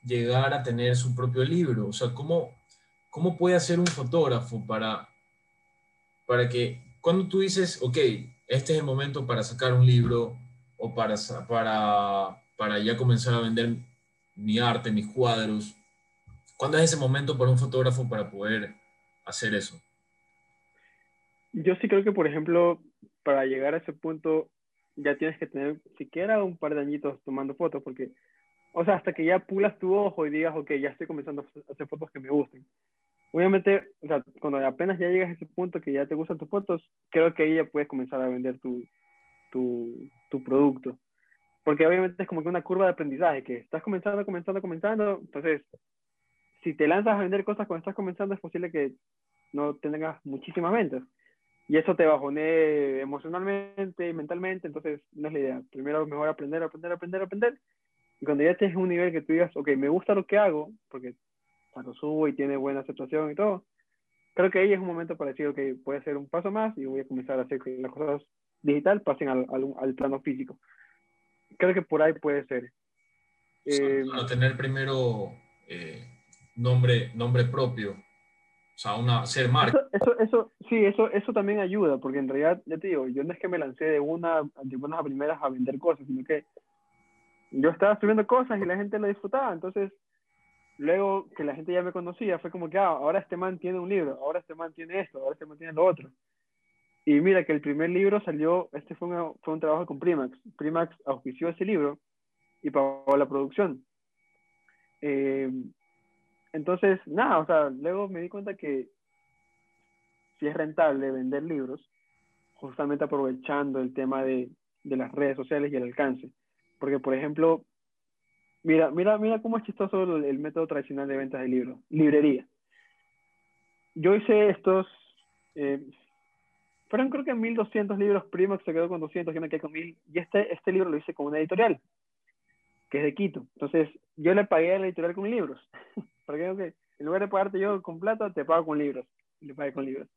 S1: llegar a tener su propio libro. O sea, ¿cómo, cómo puede hacer un fotógrafo para, para que cuando tú dices, ok, este es el momento para sacar un libro, o para, para, para ya comenzar a vender mi arte, mis cuadros? ¿Cuándo es ese momento para un fotógrafo para poder hacer eso?
S2: Yo sí creo que, por ejemplo, para llegar a ese punto ya tienes que tener siquiera un par de añitos tomando fotos, porque, o sea, hasta que ya pulas tu ojo y digas, ok, ya estoy comenzando a hacer fotos que me gusten. obviamente, o sea, cuando apenas ya llegas a ese punto que ya te gustan tus fotos, creo que ahí ya puedes comenzar a vender tu, tu, tu producto. Porque obviamente es como que una curva de aprendizaje, que estás comenzando, comenzando, comenzando, entonces, si te lanzas a vender cosas cuando estás comenzando, es posible que no tengas muchísimas ventas. Y eso te bajone emocionalmente y mentalmente, entonces no es la idea. Primero mejor aprender, aprender, aprender, aprender. Y cuando ya estés un nivel que tú digas, ok, me gusta lo que hago, porque lo subo y tiene buena aceptación y todo, creo que ahí es un momento para decir, ok, voy a hacer un paso más y voy a comenzar a hacer las cosas digital pasen al, al, plano físico. Creo que por ahí puede ser.
S1: Eh, tener primero eh, nombre, nombre propio o sea, una, ser marca.
S2: Eso, eso, sí, eso, eso también ayuda, porque en realidad, ya te digo, yo no es que me lancé de una, de buenas a primeras a vender cosas, sino que yo estaba subiendo cosas y la gente lo disfrutaba, entonces luego que la gente ya me conocía, fue como que, ah, ahora este man tiene un libro, ahora este man tiene esto, ahora este man tiene lo otro. Y mira que el primer libro salió, este fue, fue un trabajo con Primax. Primax auspició ese libro y pagó la producción. Eh, entonces, nada, o sea, luego me di cuenta que si es rentable vender libros, justamente aprovechando el tema de, de las redes sociales y el alcance. Porque, por ejemplo, mira, mira, mira cómo es chistoso el, método tradicional de ventas de libros. Librería. Yo hice estos, eh, fueron creo que 1200 libros, Primax se quedó con 200, yo me quedé con 1000, y este, este libro lo hice con una editorial, que es de Quito. Entonces, yo le pagué a la editorial con libros. Porque okay, en lugar de pagarte yo con plata, te pago con libros. Le pagué con libros.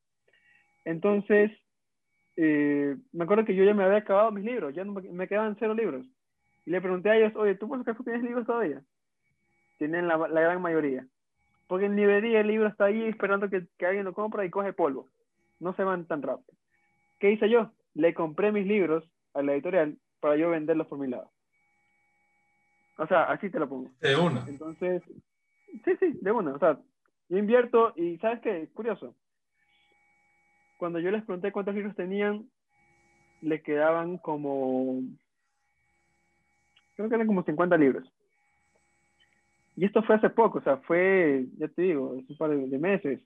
S2: Entonces, eh, me acuerdo que yo ya me había acabado mis libros, ya me, quedaban cero libros. Y le pregunté a ellos, oye, ¿tú por acaso tienes libros todavía? Tienen la, la, gran mayoría. Porque en librería el libro está ahí esperando que, que alguien lo compra y coge polvo. No se van tan rápido. ¿Qué hice yo? Le compré mis libros a la editorial para yo venderlos por mi lado. O sea, así te lo pongo.
S1: De una.
S2: Entonces, Sí, sí, de una. O sea, yo invierto y ¿sabes qué? Curioso. Cuando yo les pregunté cuántos libros tenían, le quedaban como... Creo que eran como 50 libros. Y esto fue hace poco, o sea, fue, ya te digo, hace un par de meses.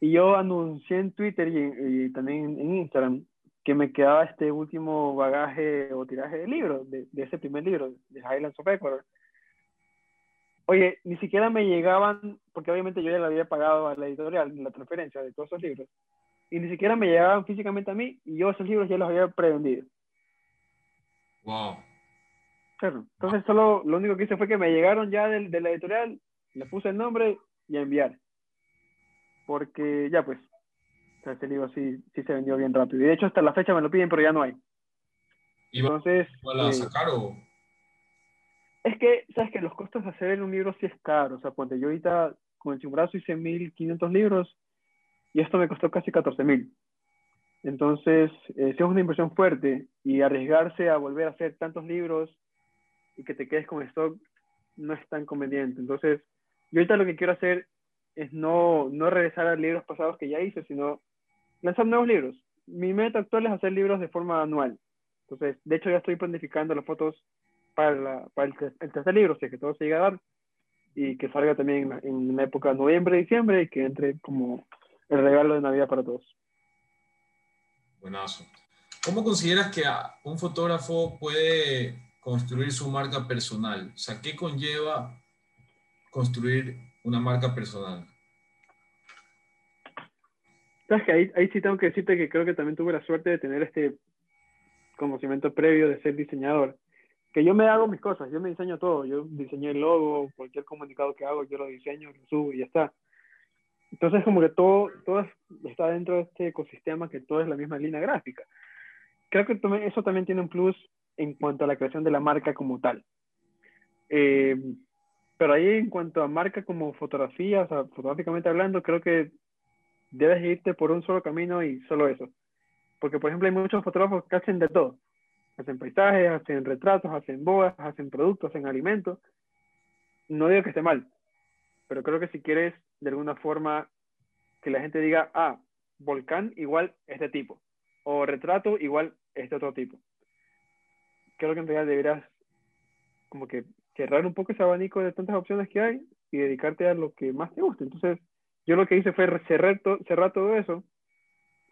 S2: Y yo anuncié en Twitter y, también en Instagram que me quedaba este último bagaje o tiraje de libros, de, de ese primer libro, de Highlands of Ecuador Oye, ni siquiera me llegaban, porque obviamente yo ya le había pagado a la editorial la transferencia de todos esos libros, y ni siquiera me llegaban físicamente a mí, y yo esos libros ya los había prevendido.
S1: Wow.
S2: Claro. Entonces, solo lo único que hice fue que me llegaron ya de, de la editorial, le puse el nombre y a enviar. Porque ya, pues, o sea, este libro sí, sí se vendió bien rápido. Y de hecho, hasta la fecha me lo piden, pero ya no hay.
S1: ¿Y Entonces, a eh, sacar o.?
S2: Es que, sabes que los costos de hacer un libro sí es caro. O sea, cuando yo ahorita con el Chimbrazo hice 1500 libros y esto me costó casi 14000. Entonces, eh, si es una inversión fuerte y arriesgarse a volver a hacer tantos libros y que te quedes con stock no es tan conveniente. Entonces, yo ahorita lo que quiero hacer es no, no regresar a libros pasados que ya hice, sino lanzar nuevos libros. Mi meta actual es hacer libros de forma anual. Entonces, de hecho, ya estoy planificando las fotos para, para el, tercer libro, si que todo se llega a dar, y que salga también en, la época de noviembre, diciembre, y que entre como el regalo de Navidad para todos.
S1: Buenazo. ¿Cómo consideras que un fotógrafo puede construir su marca personal? O sea, ¿qué conlleva construir una marca personal?
S2: Sabes que ahí, ahí sí tengo que decirte que creo que también tuve la suerte de tener este conocimiento previo de ser diseñador que yo me hago mis cosas, yo me diseño todo, yo diseñé el logo, cualquier comunicado que hago, yo lo diseño, lo subo y ya está. Entonces como que todo, todo está dentro de este ecosistema que todo es la misma línea gráfica. Creo que eso también tiene un plus en cuanto a la creación de la marca como tal. Eh, pero ahí en cuanto a marca como fotografía, o fotográficamente hablando, creo que debes irte por un solo camino y solo eso. Porque, por ejemplo, hay muchos fotógrafos que hacen de todo hacen paisajes, hacen retratos, hacen bodas, hacen productos, hacen alimentos. No digo que esté mal, pero creo que si quieres de alguna forma que la gente diga, ah, volcán igual este tipo, o retrato igual este otro tipo. Creo que en realidad deberás como que cerrar un poco ese abanico de tantas opciones que hay y dedicarte a lo que más te guste. Entonces, yo lo que hice fue cerrar, cerrar todo eso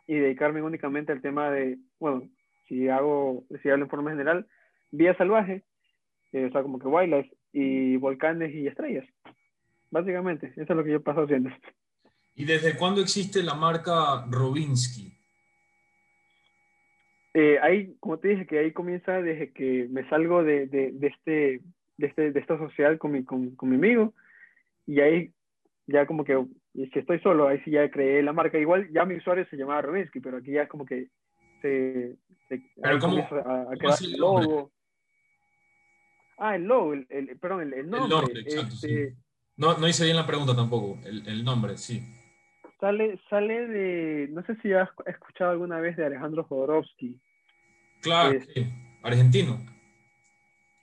S2: y dedicarme únicamente al tema de, bueno, si hago, si hablo en forma general, vía salvaje, eh, o sea, como que wildlife, y volcanes y estrellas. Básicamente, eso es lo que yo paso haciendo.
S1: ¿Y desde cuándo existe la marca Robinsky?
S2: Eh, ahí, como te dije, que ahí comienza desde que me salgo de, de, de este, de, este, de esta sociedad con mi, con, con mi amigo, y ahí ya como que, si estoy solo, ahí sí ya creé la marca. Igual ya mi usuario se llamaba Robinsky, pero aquí ya es como que se,
S1: ¿Pero cómo, a, el logo.
S2: Ah, el logo, el, el perdón, el, el, nombre. El nombre exacto,
S1: este, sí. no, no hice bien la pregunta tampoco, el, el nombre, sí.
S2: Sale, sale de, no sé si has escuchado alguna vez de Alejandro Jodorowsky.
S1: Claro, sí. argentino.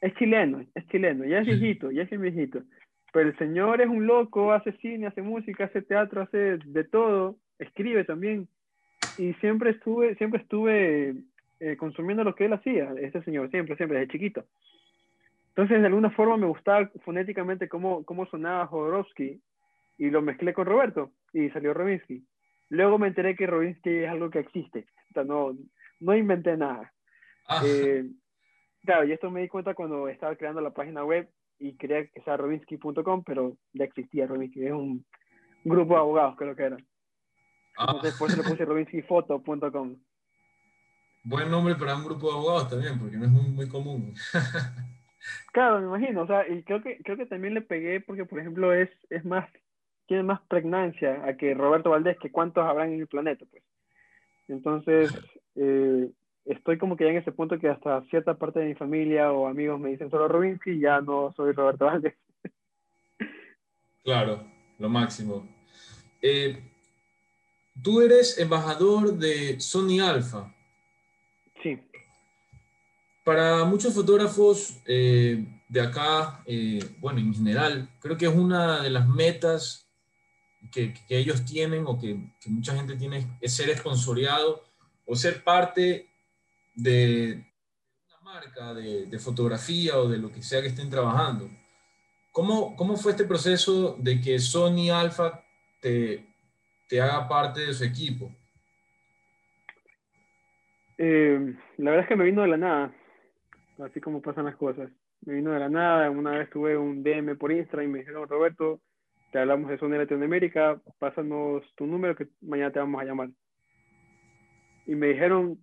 S2: Es chileno, es chileno, ya es viejito, ya es viejito. Pero el señor es un loco, hace cine, hace música, hace teatro, hace de todo, escribe también. Y siempre estuve, siempre estuve eh, consumiendo lo que él hacía, este señor, siempre, siempre, desde chiquito. Entonces, de alguna forma me gustaba fonéticamente cómo, cómo sonaba Jodorowsky y lo mezclé con Roberto y salió Robinsky. Luego me enteré que Robinsky es algo que existe, o sea, no, no inventé nada. Ah. Eh, claro, y esto me di cuenta cuando estaba creando la página web y quería que sea robinsky.com, pero ya existía Robinsky, es un grupo de abogados, creo que era. Ah. después le puse robinskyfoto.com.
S1: Buen nombre para un grupo de abogados también, porque no es muy, muy común.
S2: claro, me imagino, o sea, y creo que, creo que también le pegué porque, por ejemplo, es, es más, tiene más pregnancia a que Roberto Valdés, que cuántos habrán en el planeta, pues. Entonces, eh, estoy como que ya en ese punto que hasta cierta parte de mi familia o amigos me dicen solo Robinsky y ya no soy Roberto Valdés.
S1: Claro, lo máximo. Eh, tú eres embajador de Sony Alpha.
S2: Sí.
S1: Para muchos fotógrafos eh, de acá, eh, bueno, en general, creo que es una de las metas que, que ellos tienen o que, que, mucha gente tiene, es ser esponsoreado o ser parte de una marca de, fotografía o de lo que sea que estén trabajando. ¿Cómo, ¿Cómo fue este proceso de que Sony Alpha te, te haga parte de su equipo?
S2: Eh, la verdad es que me vino de la nada, así como pasan las cosas. Me vino de la nada, una vez tuve un DM por Instagram y me dijeron, Roberto, te hablamos de Sony Latinoamérica, pásanos tu número que mañana te vamos a llamar. Y me dijeron,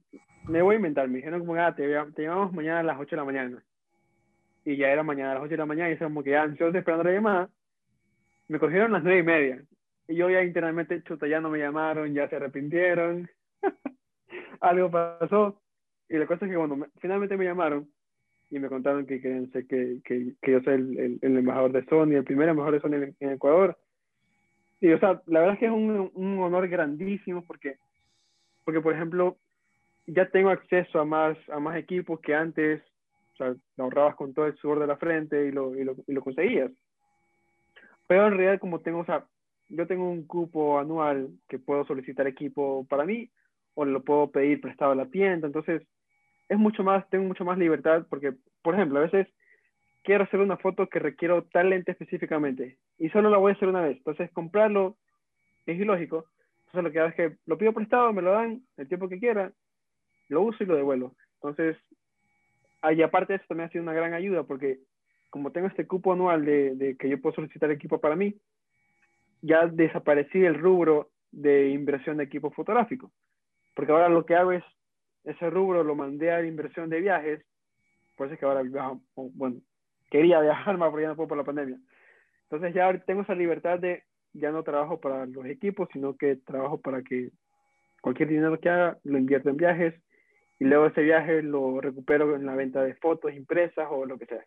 S2: me voy a inventar, me dijeron como, ah, te, te llamamos mañana a las 8 de la mañana. Y ya era mañana a las 8 de la mañana y estaba como que ya ansioso esperando la llamada. Me cogieron las 9 y media. Y yo ya internamente, chuta, ya no me llamaron, ya se arrepintieron. algo pasó. Y la cosa es que cuando finalmente me llamaron y me contaron que que, que, que, yo soy el, el, embajador de Sony, el primer embajador de Sony en, Ecuador. Y, o sea, la verdad es que es un, un, honor grandísimo porque, porque, por ejemplo, ya tengo acceso a más, a más equipos que antes, o sea, lo ahorrabas con todo el sudor de la frente y lo, y lo, y lo conseguías. Pero en realidad, como tengo, o sea, yo tengo un cupo anual que puedo solicitar equipo para mí, o lo puedo pedir prestado a la tienda. Entonces, es mucho más, tengo mucho más libertad porque, por ejemplo, a veces quiero hacer una foto que requiero tal lente específicamente y solo la voy a hacer una vez. Entonces, comprarlo es ilógico. Entonces, lo que hago es que lo pido prestado, me lo dan el tiempo que quiera, lo uso y lo devuelvo. Entonces, y aparte eso también ha sido una gran ayuda porque como tengo este cupo anual de, de que yo puedo solicitar equipo para mí, ya desaparecí el rubro de inversión de equipo fotográfico porque ahora lo que hago es, ese rubro lo mandé a la inversión de viajes, por eso es que ahora viajo, bueno, quería viajar más, pero ya no puedo por la pandemia. Entonces ya tengo esa libertad de, ya no trabajo para los equipos, sino que trabajo para que cualquier dinero que haga lo invierto en viajes y luego ese viaje lo recupero en la venta de fotos impresas o lo que sea.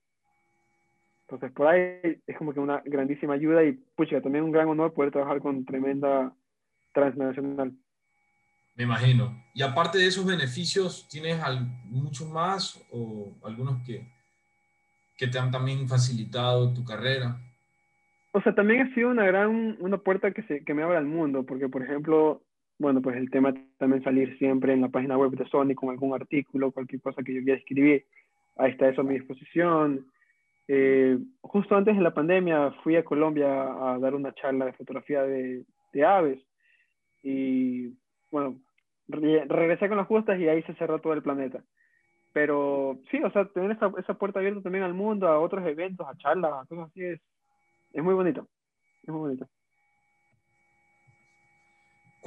S2: Entonces por ahí es como que una grandísima ayuda y pucha, también un gran honor poder trabajar con tremenda transnacional.
S1: Me imagino. Y aparte de esos beneficios, ¿tienes muchos más o algunos que, que te han también facilitado tu carrera?
S2: O sea, también ha sido una gran, una puerta que, se, que me abre al mundo, porque por ejemplo, bueno, pues el tema también salir siempre en la página web de Sony con algún artículo, cualquier cosa que yo quiera escribir, ahí está eso a mi disposición. Eh, justo antes de la pandemia fui a Colombia a dar una charla de fotografía de, de aves. Y bueno, regresé con las justas y ahí se cerró todo el planeta. Pero sí, o sea, tener esa, esa puerta abierta también al mundo, a otros eventos, a charlas, a cosas así, es, es muy bonito. Es muy bonito.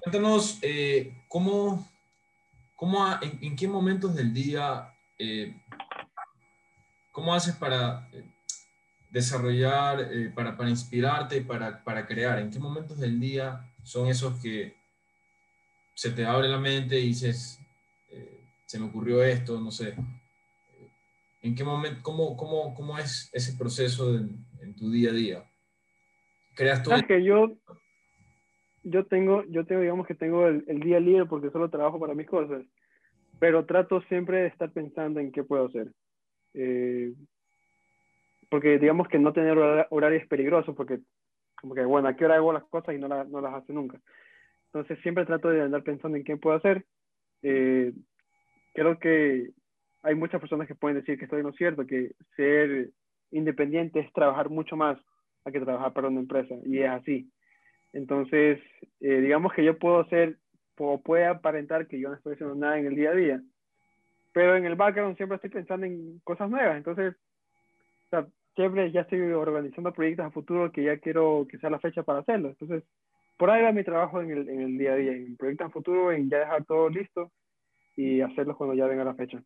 S1: Cuéntanos, eh, ¿cómo, cómo en, qué momentos del día, eh, cómo haces para eh, desarrollar, para, para, inspirarte, para, para crear? ¿En qué momentos del día son esos que se te abre la mente y dices, se me ocurrió esto, no sé? ¿En qué momento, cómo, cómo, cómo es ese proceso en tu día a día?
S2: ¿Creas tú? que yo, yo tengo, yo tengo, digamos que tengo el, día libre porque solo trabajo para mis cosas, pero trato siempre de estar pensando en qué puedo hacer. Eh, porque digamos que no tener horario es peligroso porque como que bueno, a qué hora hago las cosas y no, no las hace nunca. Entonces siempre trato de andar pensando en qué puedo hacer. Eh, creo que hay muchas personas que pueden decir que estoy en lo cierto, que ser independiente es trabajar mucho más a que trabajar para una empresa y es así. Entonces, eh, digamos que yo puedo ser, o puede aparentar que yo no estoy haciendo nada en el día a día, pero en el background siempre estoy pensando en cosas nuevas. Entonces, o sea, siempre ya estoy organizando proyectos a futuro que ya quiero que sea la fecha para hacerlo. Entonces, por ahí va mi trabajo en el, en el día a día, en proyectos a futuro, en ya dejar todo listo y hacerlo cuando ya venga la fecha.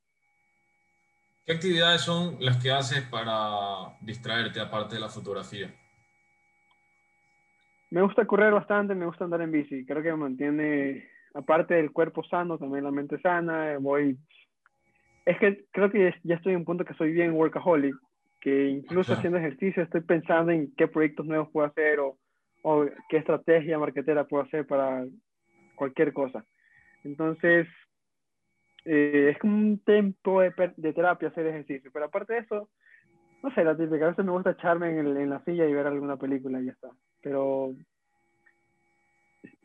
S1: ¿Qué actividades son las que haces para distraerte aparte de la fotografía?
S2: Me gusta correr bastante, me gusta andar en bici. Creo que me mantiene, aparte del cuerpo sano, también la mente sana. Voy. Es que creo que ya estoy en un punto que soy bien workaholic, que incluso haciendo ejercicio estoy pensando en qué proyectos nuevos puedo hacer o, o qué estrategia marketera puedo hacer para cualquier cosa. Entonces, eh, es como un tiempo de, de, terapia hacer ejercicio. Pero aparte de eso, no sé, la típica. A veces me gusta echarme en, en la silla y ver alguna película y ya está pero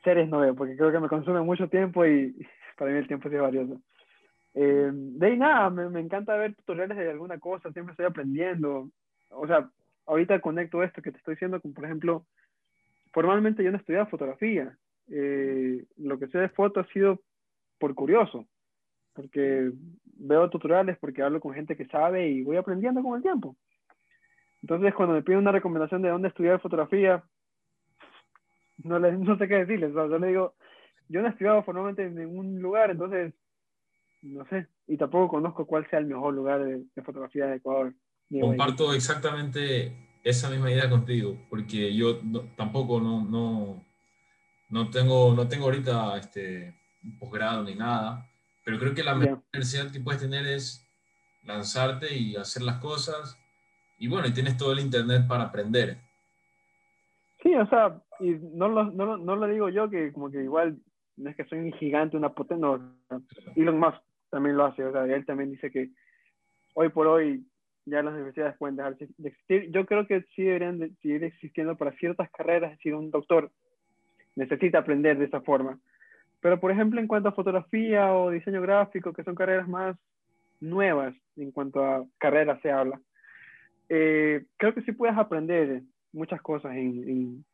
S2: series no veo, porque creo que me consume mucho tiempo y para mí el tiempo es valioso. Eh, de ahí nada, me, me, encanta ver tutoriales de alguna cosa, siempre estoy aprendiendo. O sea, ahorita conecto esto que te estoy diciendo, como por ejemplo, formalmente yo no estudiado fotografía. Eh, lo que sé de foto ha sido por curioso, porque veo tutoriales, porque hablo con gente que sabe y voy aprendiendo con el tiempo. Entonces, cuando me piden una recomendación de dónde estudiar fotografía, no, le, no sé qué decirles. yo le digo, yo no he estudiado formalmente en ningún lugar, entonces, no sé. Y tampoco conozco cuál sea el mejor lugar de, fotografía de Ecuador.
S1: Comparto exactamente esa misma idea contigo, porque yo tampoco no, no, no, tengo, no tengo ahorita este, un posgrado ni nada, pero creo que la mejor universidad que puedes tener es lanzarte y hacer las cosas. Y bueno, y tienes todo el internet para aprender.
S2: Sí, o sea, y no lo, no, no lo digo yo, que como que igual no es que soy un gigante, una potente, no, Elon Musk también lo hace, o sea, él también dice que hoy por hoy ya las universidades pueden dejar de existir. Yo creo que sí deberían de seguir existiendo para ciertas carreras, es decir, un doctor necesita aprender de esa forma. Pero, por ejemplo, en cuanto a fotografía o diseño gráfico, que son carreras más nuevas en cuanto a carreras se habla, eh, creo que sí puedes aprender muchas cosas en,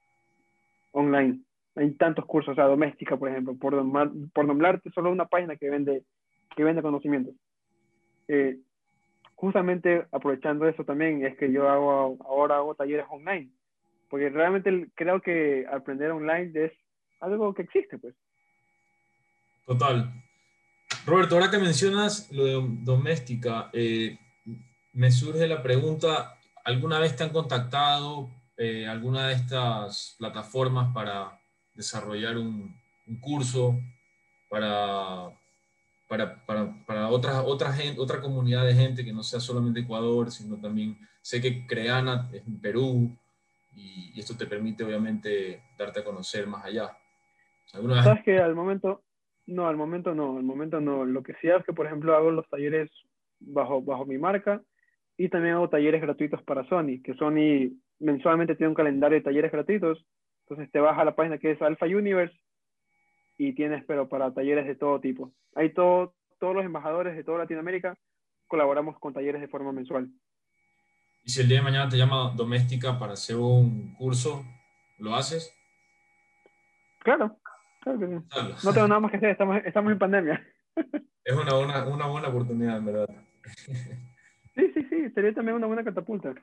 S2: online. Hay tantos cursos, o sea, doméstica, por ejemplo, por, por nombrarte solo una página que vende, que vende conocimientos. Eh, justamente aprovechando eso también es que yo hago ahora hago talleres online, porque realmente creo que aprender online es algo que existe, pues.
S1: Total. Roberto, ahora que mencionas lo de doméstica, eh, me surge la pregunta, ¿alguna vez te han contactado eh, alguna de estas plataformas para desarrollar un, curso para, para, para, para otra, otra, gente, otra comunidad de gente que no sea solamente Ecuador, sino también sé que Creana es en Perú y, esto te permite obviamente darte a conocer más allá.
S2: ¿Alguna ¿Sabes que al momento, no, al momento no, al momento no. Lo que sí es que, por ejemplo, hago los talleres bajo, bajo mi marca y también hago talleres gratuitos para Sony, que Sony mensualmente tiene un calendario de talleres gratuitos. Entonces te vas a la página que es Alpha Universe y tienes, pero para talleres de todo tipo. Hay todo, todos los embajadores de toda Latinoamérica colaboramos con talleres de forma mensual.
S1: ¿Y si el día de mañana te llama doméstica para hacer un curso, lo haces?
S2: Claro, claro que sí. No tengo nada más que hacer, estamos, estamos en pandemia.
S1: Es una, una, una buena oportunidad, en verdad.
S2: Sí, sí, sí, sería también una buena catapulta.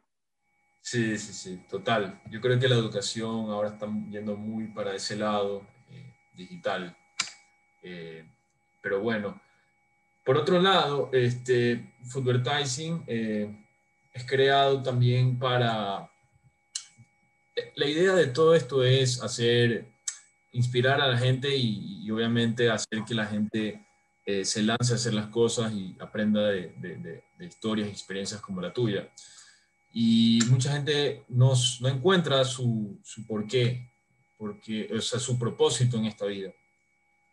S1: Sí, sí, sí, total. Yo creo que la educación ahora está yendo muy para ese lado eh, digital. Eh, pero bueno, por otro lado, este, Foodvertising eh, es creado también para... La idea de todo esto es hacer, inspirar a la gente y, obviamente hacer que la gente se lance a hacer las cosas y aprenda de, de, de historias y experiencias como la tuya y mucha gente no, no encuentra su, su porqué, porque, o sea, su propósito en esta vida.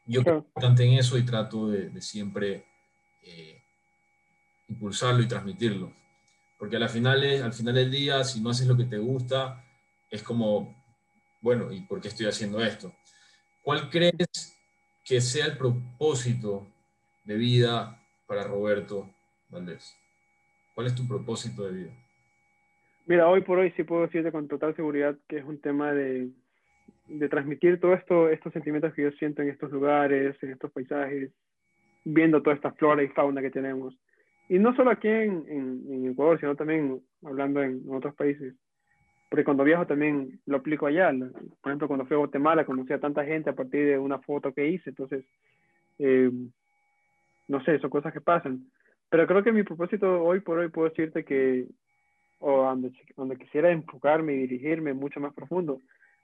S1: Yo creo bastante en eso y trato de, de siempre eh, impulsarlo y transmitirlo. Porque al final, al final del día, si no haces lo que te gusta, es como, bueno, ¿y por qué estoy haciendo esto? ¿Cuál crees que sea el propósito de vida para Roberto Valdés? ¿Cuál es tu propósito de vida?
S2: Mira, hoy por hoy sí puedo decirte con total seguridad que es un tema de, de transmitir todos esto, estos sentimientos que yo siento en estos lugares, en estos paisajes, viendo toda esta flora y fauna que tenemos. Y no solo aquí en, en, Ecuador, sino también hablando en, otros países. Porque cuando viajo también lo aplico allá. Por ejemplo, cuando fui a Guatemala conocí a tanta gente a partir de una foto que hice. Entonces, eh, no sé, son cosas que pasan. Pero creo que mi propósito hoy por hoy puedo decirte que o donde, donde quisiera enfocarme y dirigirme mucho más profundo,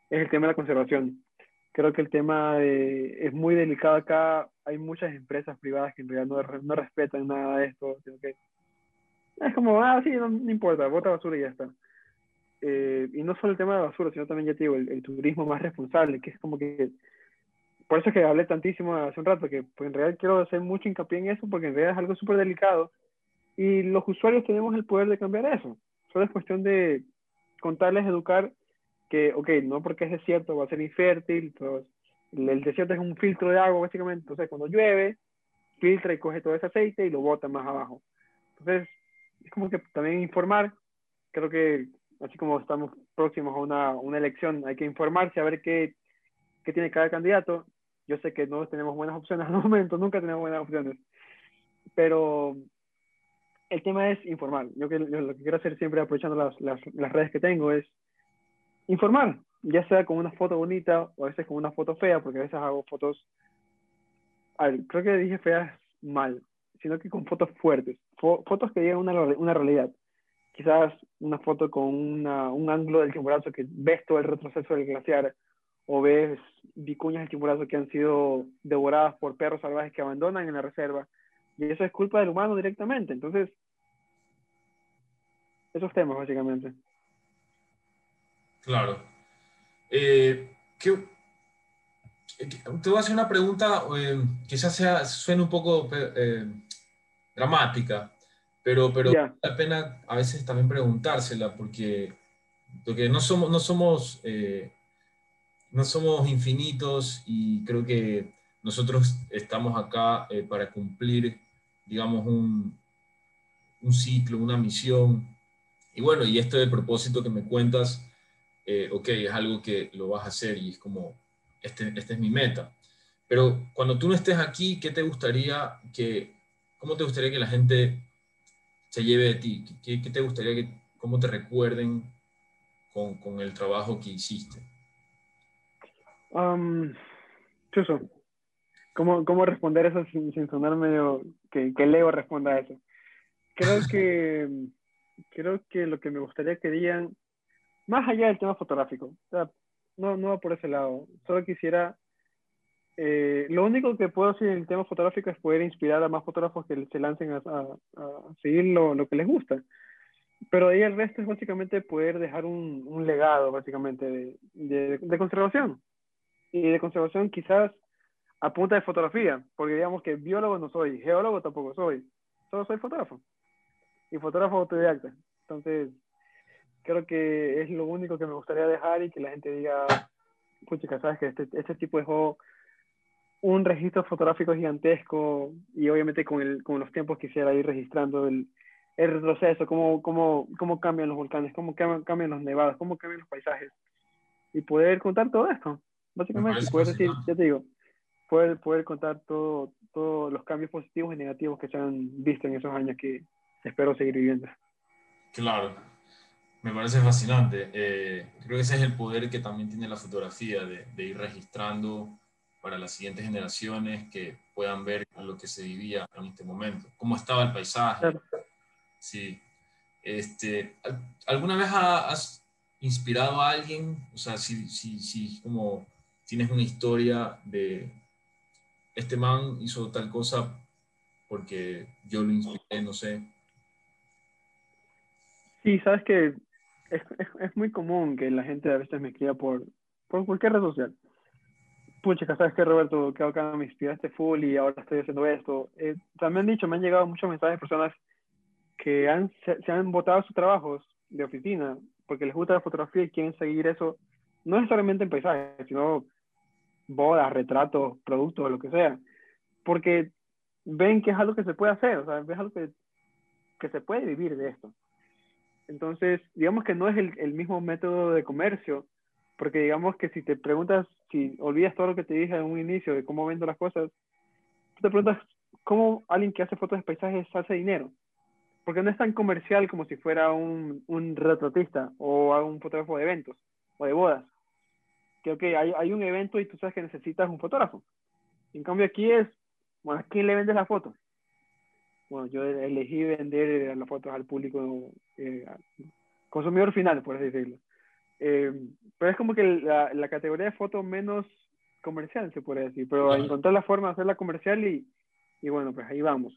S2: es el tema de la conservación. Creo que el tema es muy delicado acá. Hay muchas empresas privadas que en realidad no, no respetan nada de esto. que es como, ah, sí, no, importa, bota basura y ya está. Eh, y no solo el tema de basura, sino también, ya te digo, el, turismo más responsable, que es como que por eso es que hablé tantísimo hace un rato, que pues en realidad quiero hacer mucho hincapié en eso, porque en realidad es algo súper delicado y los usuarios tenemos el poder de cambiar eso. Solo es cuestión de contarles, educar que, ok, no porque es desierto va a ser infértil, pues, el desierto es un filtro de agua básicamente, entonces cuando llueve, filtra y coge todo ese aceite y lo bota más abajo. Entonces, es como que también informar, creo que así como estamos próximos a una, una elección, hay que informarse a ver qué, qué tiene cada candidato. Yo sé que no tenemos buenas opciones al momento, nunca tenemos buenas opciones, pero el tema es informar. Yo, lo que quiero hacer siempre, aprovechando las, las, las, redes que tengo, es informar, ya sea con una foto bonita o a veces con una foto fea, porque a veces hago fotos, a ver, creo que dije feas mal, sino que con fotos fuertes, fotos que digan una, una realidad. Quizás una foto con una, un ángulo del chimborazo que ves todo el retroceso del glaciar, o ves vicuñas del chimborazo que han sido devoradas por perros salvajes que abandonan en la reserva y eso es culpa del humano directamente. Entonces, esos temas, básicamente.
S1: Claro. Eh, ¿qué, te voy a hacer una pregunta, eh, quizás sea, suene un poco eh, dramática, pero, pero vale la pena a veces también preguntársela, porque, porque no somos, no somos, no somos infinitos y creo que nosotros estamos acá para cumplir digamos, un, un ciclo, una misión. Y bueno, y esto del propósito que me cuentas, eh, ok, es algo que lo vas a hacer y es como, este, esta es mi meta. Pero cuando tú no estés aquí, ¿qué te gustaría que, cómo te gustaría que la gente se lleve de ti? ¿Qué, qué te gustaría que, cómo te recuerden con, con el trabajo que hiciste?
S2: Um, Chuso, ¿Cómo, cómo responder eso sin, sin sonar medio que, que Leo responda a eso? Creo que, creo que lo que me gustaría que digan, más allá del tema fotográfico, no, no va por ese lado, solo quisiera, eh, lo único que puedo hacer en el tema fotográfico es poder inspirar a más fotógrafos que se lancen a, a, a seguir lo, lo, que les gusta. Pero ahí el resto es básicamente poder dejar un, un legado, básicamente, de, de, de conservación. Y de conservación quizás a punta de fotografía, porque digamos que biólogo no soy, geólogo tampoco soy, solo soy fotógrafo. Y fotógrafo autodidacta. Entonces, creo que es lo único que me gustaría dejar y que la gente diga, pucha, sabes que este, este tipo dejó un registro fotográfico gigantesco y obviamente con, el, con los tiempos quisiera ir registrando el, el retroceso, cómo, cómo, cómo cambian los volcanes, cómo cambian los nevados, cómo cambian los paisajes y poder contar todo esto Básicamente, poder decir, ya te digo, poder, poder contar todo, todos los cambios positivos y negativos que se han visto en esos años que espero seguir viviendo.
S1: Claro, me parece fascinante. Eh, creo que ese es el poder que también tiene la fotografía, de, de, ir registrando para las siguientes generaciones que puedan ver lo que se vivía en este momento, cómo estaba el paisaje. Sí. Este, ¿Alguna vez has inspirado a alguien? O sea, si, si, si como tienes una historia de este man hizo tal cosa porque yo lo inspiré, no sé.
S2: Sí, sabes que es, es, muy común que la gente a veces me escriba por, por cualquier red social. Pucha, ¿sabes qué, Roberto? Que acá me inspiraste full y ahora estoy haciendo esto. Eh, también han dicho, me han llegado muchos mensajes de personas que han, se, se han botado sus trabajos de oficina porque les gusta la fotografía y quieren seguir eso, no necesariamente en paisajes, sino bodas, retratos, productos, lo que sea, porque ven que es algo que se puede hacer, o sea, es algo que, que se puede vivir de esto. Entonces, digamos que no es el, el, mismo método de comercio, porque digamos que si te preguntas, si olvidas todo lo que te dije en un inicio de cómo vendo las cosas, te preguntas cómo alguien que hace fotos de paisajes hace dinero porque no es tan comercial como si fuera un, un retratista o un fotógrafo de eventos o de bodas. Que, hay, hay un evento y tú sabes que necesitas un fotógrafo. En cambio aquí es, bueno, ¿a quién le vendes la foto? Bueno, yo elegí vender las fotos al público eh, consumidor final, por así decirlo. Eh, pero es como que la, la, categoría de foto menos comercial, se puede decir. Pero encontrar la forma de hacerla comercial y, y bueno, pues ahí vamos.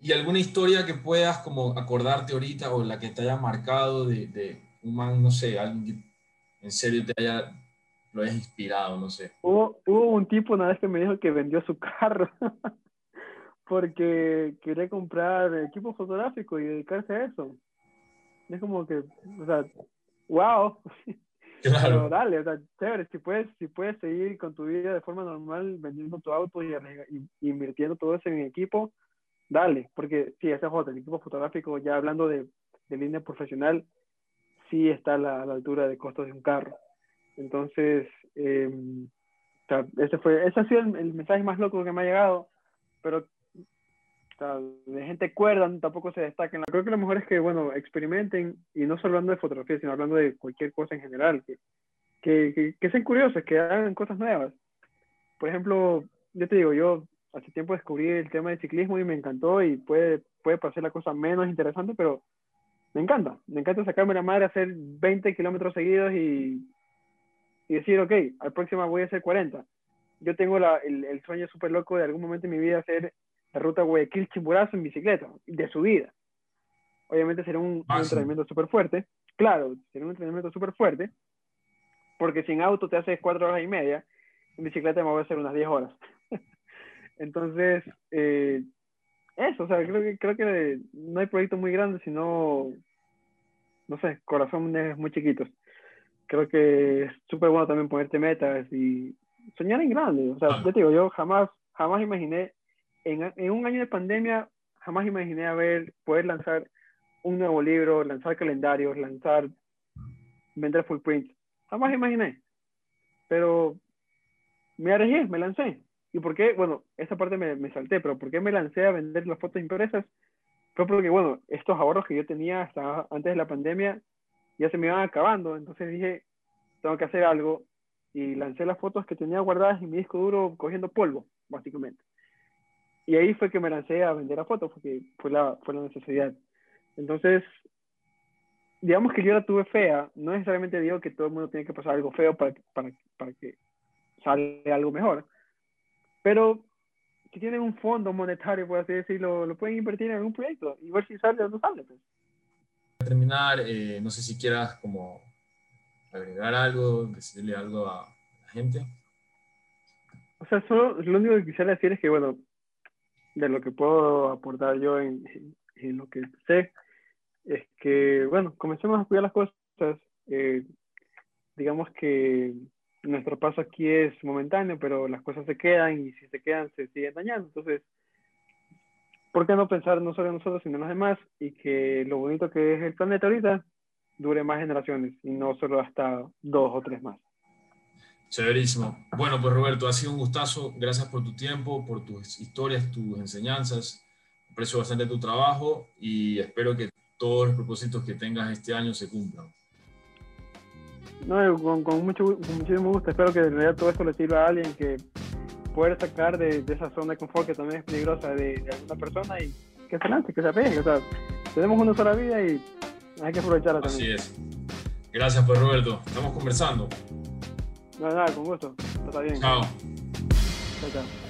S1: ¿Y alguna historia que puedas como acordarte ahorita o la que te haya marcado de, de un man, no sé, alguien que en serio te haya, lo haya inspirado, no sé?
S2: Hubo, hubo un tipo una vez que me dijo que vendió su carro porque quería comprar equipo fotográfico y dedicarse a eso. Es como que, o sea, wow. Claro. Pero dale, o sea, chévere, si puedes, si puedes seguir con tu vida de forma normal vendiendo tu auto y, y invirtiendo todo eso en equipo, dale, porque sí, ese es otro, el equipo fotográfico, ya hablando de, de línea profesional, sí está a la, altura de costos de un carro. Entonces, eh, ese, fue, ese ha sido el, mensaje más loco que me ha llegado, pero de gente cuerda tampoco se destacan. Creo que lo mejor es que, bueno, experimenten, y no solo hablando de fotografía, sino hablando de cualquier cosa en general, que, que, que sean curiosos, que hagan cosas nuevas. Por ejemplo, yo te digo, yo hace tiempo descubrí el tema del ciclismo y me encantó y puede, puede parecer la cosa menos interesante, pero me encanta. Me encanta sacarme la madre, hacer 20 kilómetros seguidos y, y decir, ok, al próximo voy a hacer 40. Yo tengo la, el, el, sueño súper loco de algún momento en mi vida hacer la ruta Guayaquil-Chimborazo en bicicleta, de subida. Obviamente será un, un entrenamiento súper fuerte. Claro, será un entrenamiento súper fuerte, porque sin auto te haces cuatro horas y media, en bicicleta me voy a hacer unas 10 horas. Entonces, eh, eso, o sea, creo que, creo que no hay proyectos muy grandes, sino, no sé, corazones muy chiquitos. Creo que es súper bueno también ponerte metas y soñar en grande. O sea, yo te digo, yo jamás, jamás imaginé, en, en un año de pandemia, jamás imaginé haber, poder lanzar un nuevo libro, lanzar calendarios, lanzar, vender full print. Jamás imaginé. Pero me arriesgué, me lancé. ¿Y por qué? Bueno, esa parte me, me, salté, pero ¿por qué me lancé a vender las fotos impresas? Fue porque, bueno, estos ahorros que yo tenía hasta antes de la pandemia ya se me iban acabando, entonces dije, tengo que hacer algo y lancé las fotos que tenía guardadas en mi disco duro cogiendo polvo, básicamente. Y ahí fue que me lancé a vender las fotos, porque fue la, fue la necesidad. Entonces, digamos que yo la tuve fea, no necesariamente digo que todo el mundo tiene que pasar algo feo para, para, para que salga algo mejor, pero si tienen un fondo monetario, por así decirlo, lo pueden invertir en algún proyecto y ver si sale o no sale. Pues.
S1: Terminar, eh, no sé si quieras como agregar algo, decirle algo a la gente.
S2: O sea, solo lo único que quisiera decir es que, bueno, de lo que puedo aportar yo en, en lo que sé, es que, bueno, comencemos a cuidar las cosas. Eh, digamos que nuestro paso aquí es momentáneo, pero las cosas se quedan y si se quedan se siguen dañando. Entonces, ¿por qué no pensar no solo en nosotros, sino en los demás? Y que lo bonito que es el planeta ahorita dure más generaciones y no solo hasta dos o tres más.
S1: Severísimo. Bueno, pues Roberto, ha sido un gustazo. Gracias por tu tiempo, por tus historias, tus enseñanzas. Aprecio bastante tu trabajo y espero que todos los propósitos que tengas este año se cumplan.
S2: No, con, con, mucho, con muchísimo gusto. Espero que en realidad todo esto le sirva a alguien que pueda sacar de, esa zona de confort que también es peligrosa de, alguna persona y que se lance, que se apegue. O sea, tenemos una sola vida y hay que aprovecharla también.
S1: Así es. Gracias, pues Roberto. Estamos conversando.
S2: No, nada, con gusto. Está bien.
S1: Chao.
S2: Chao, chao.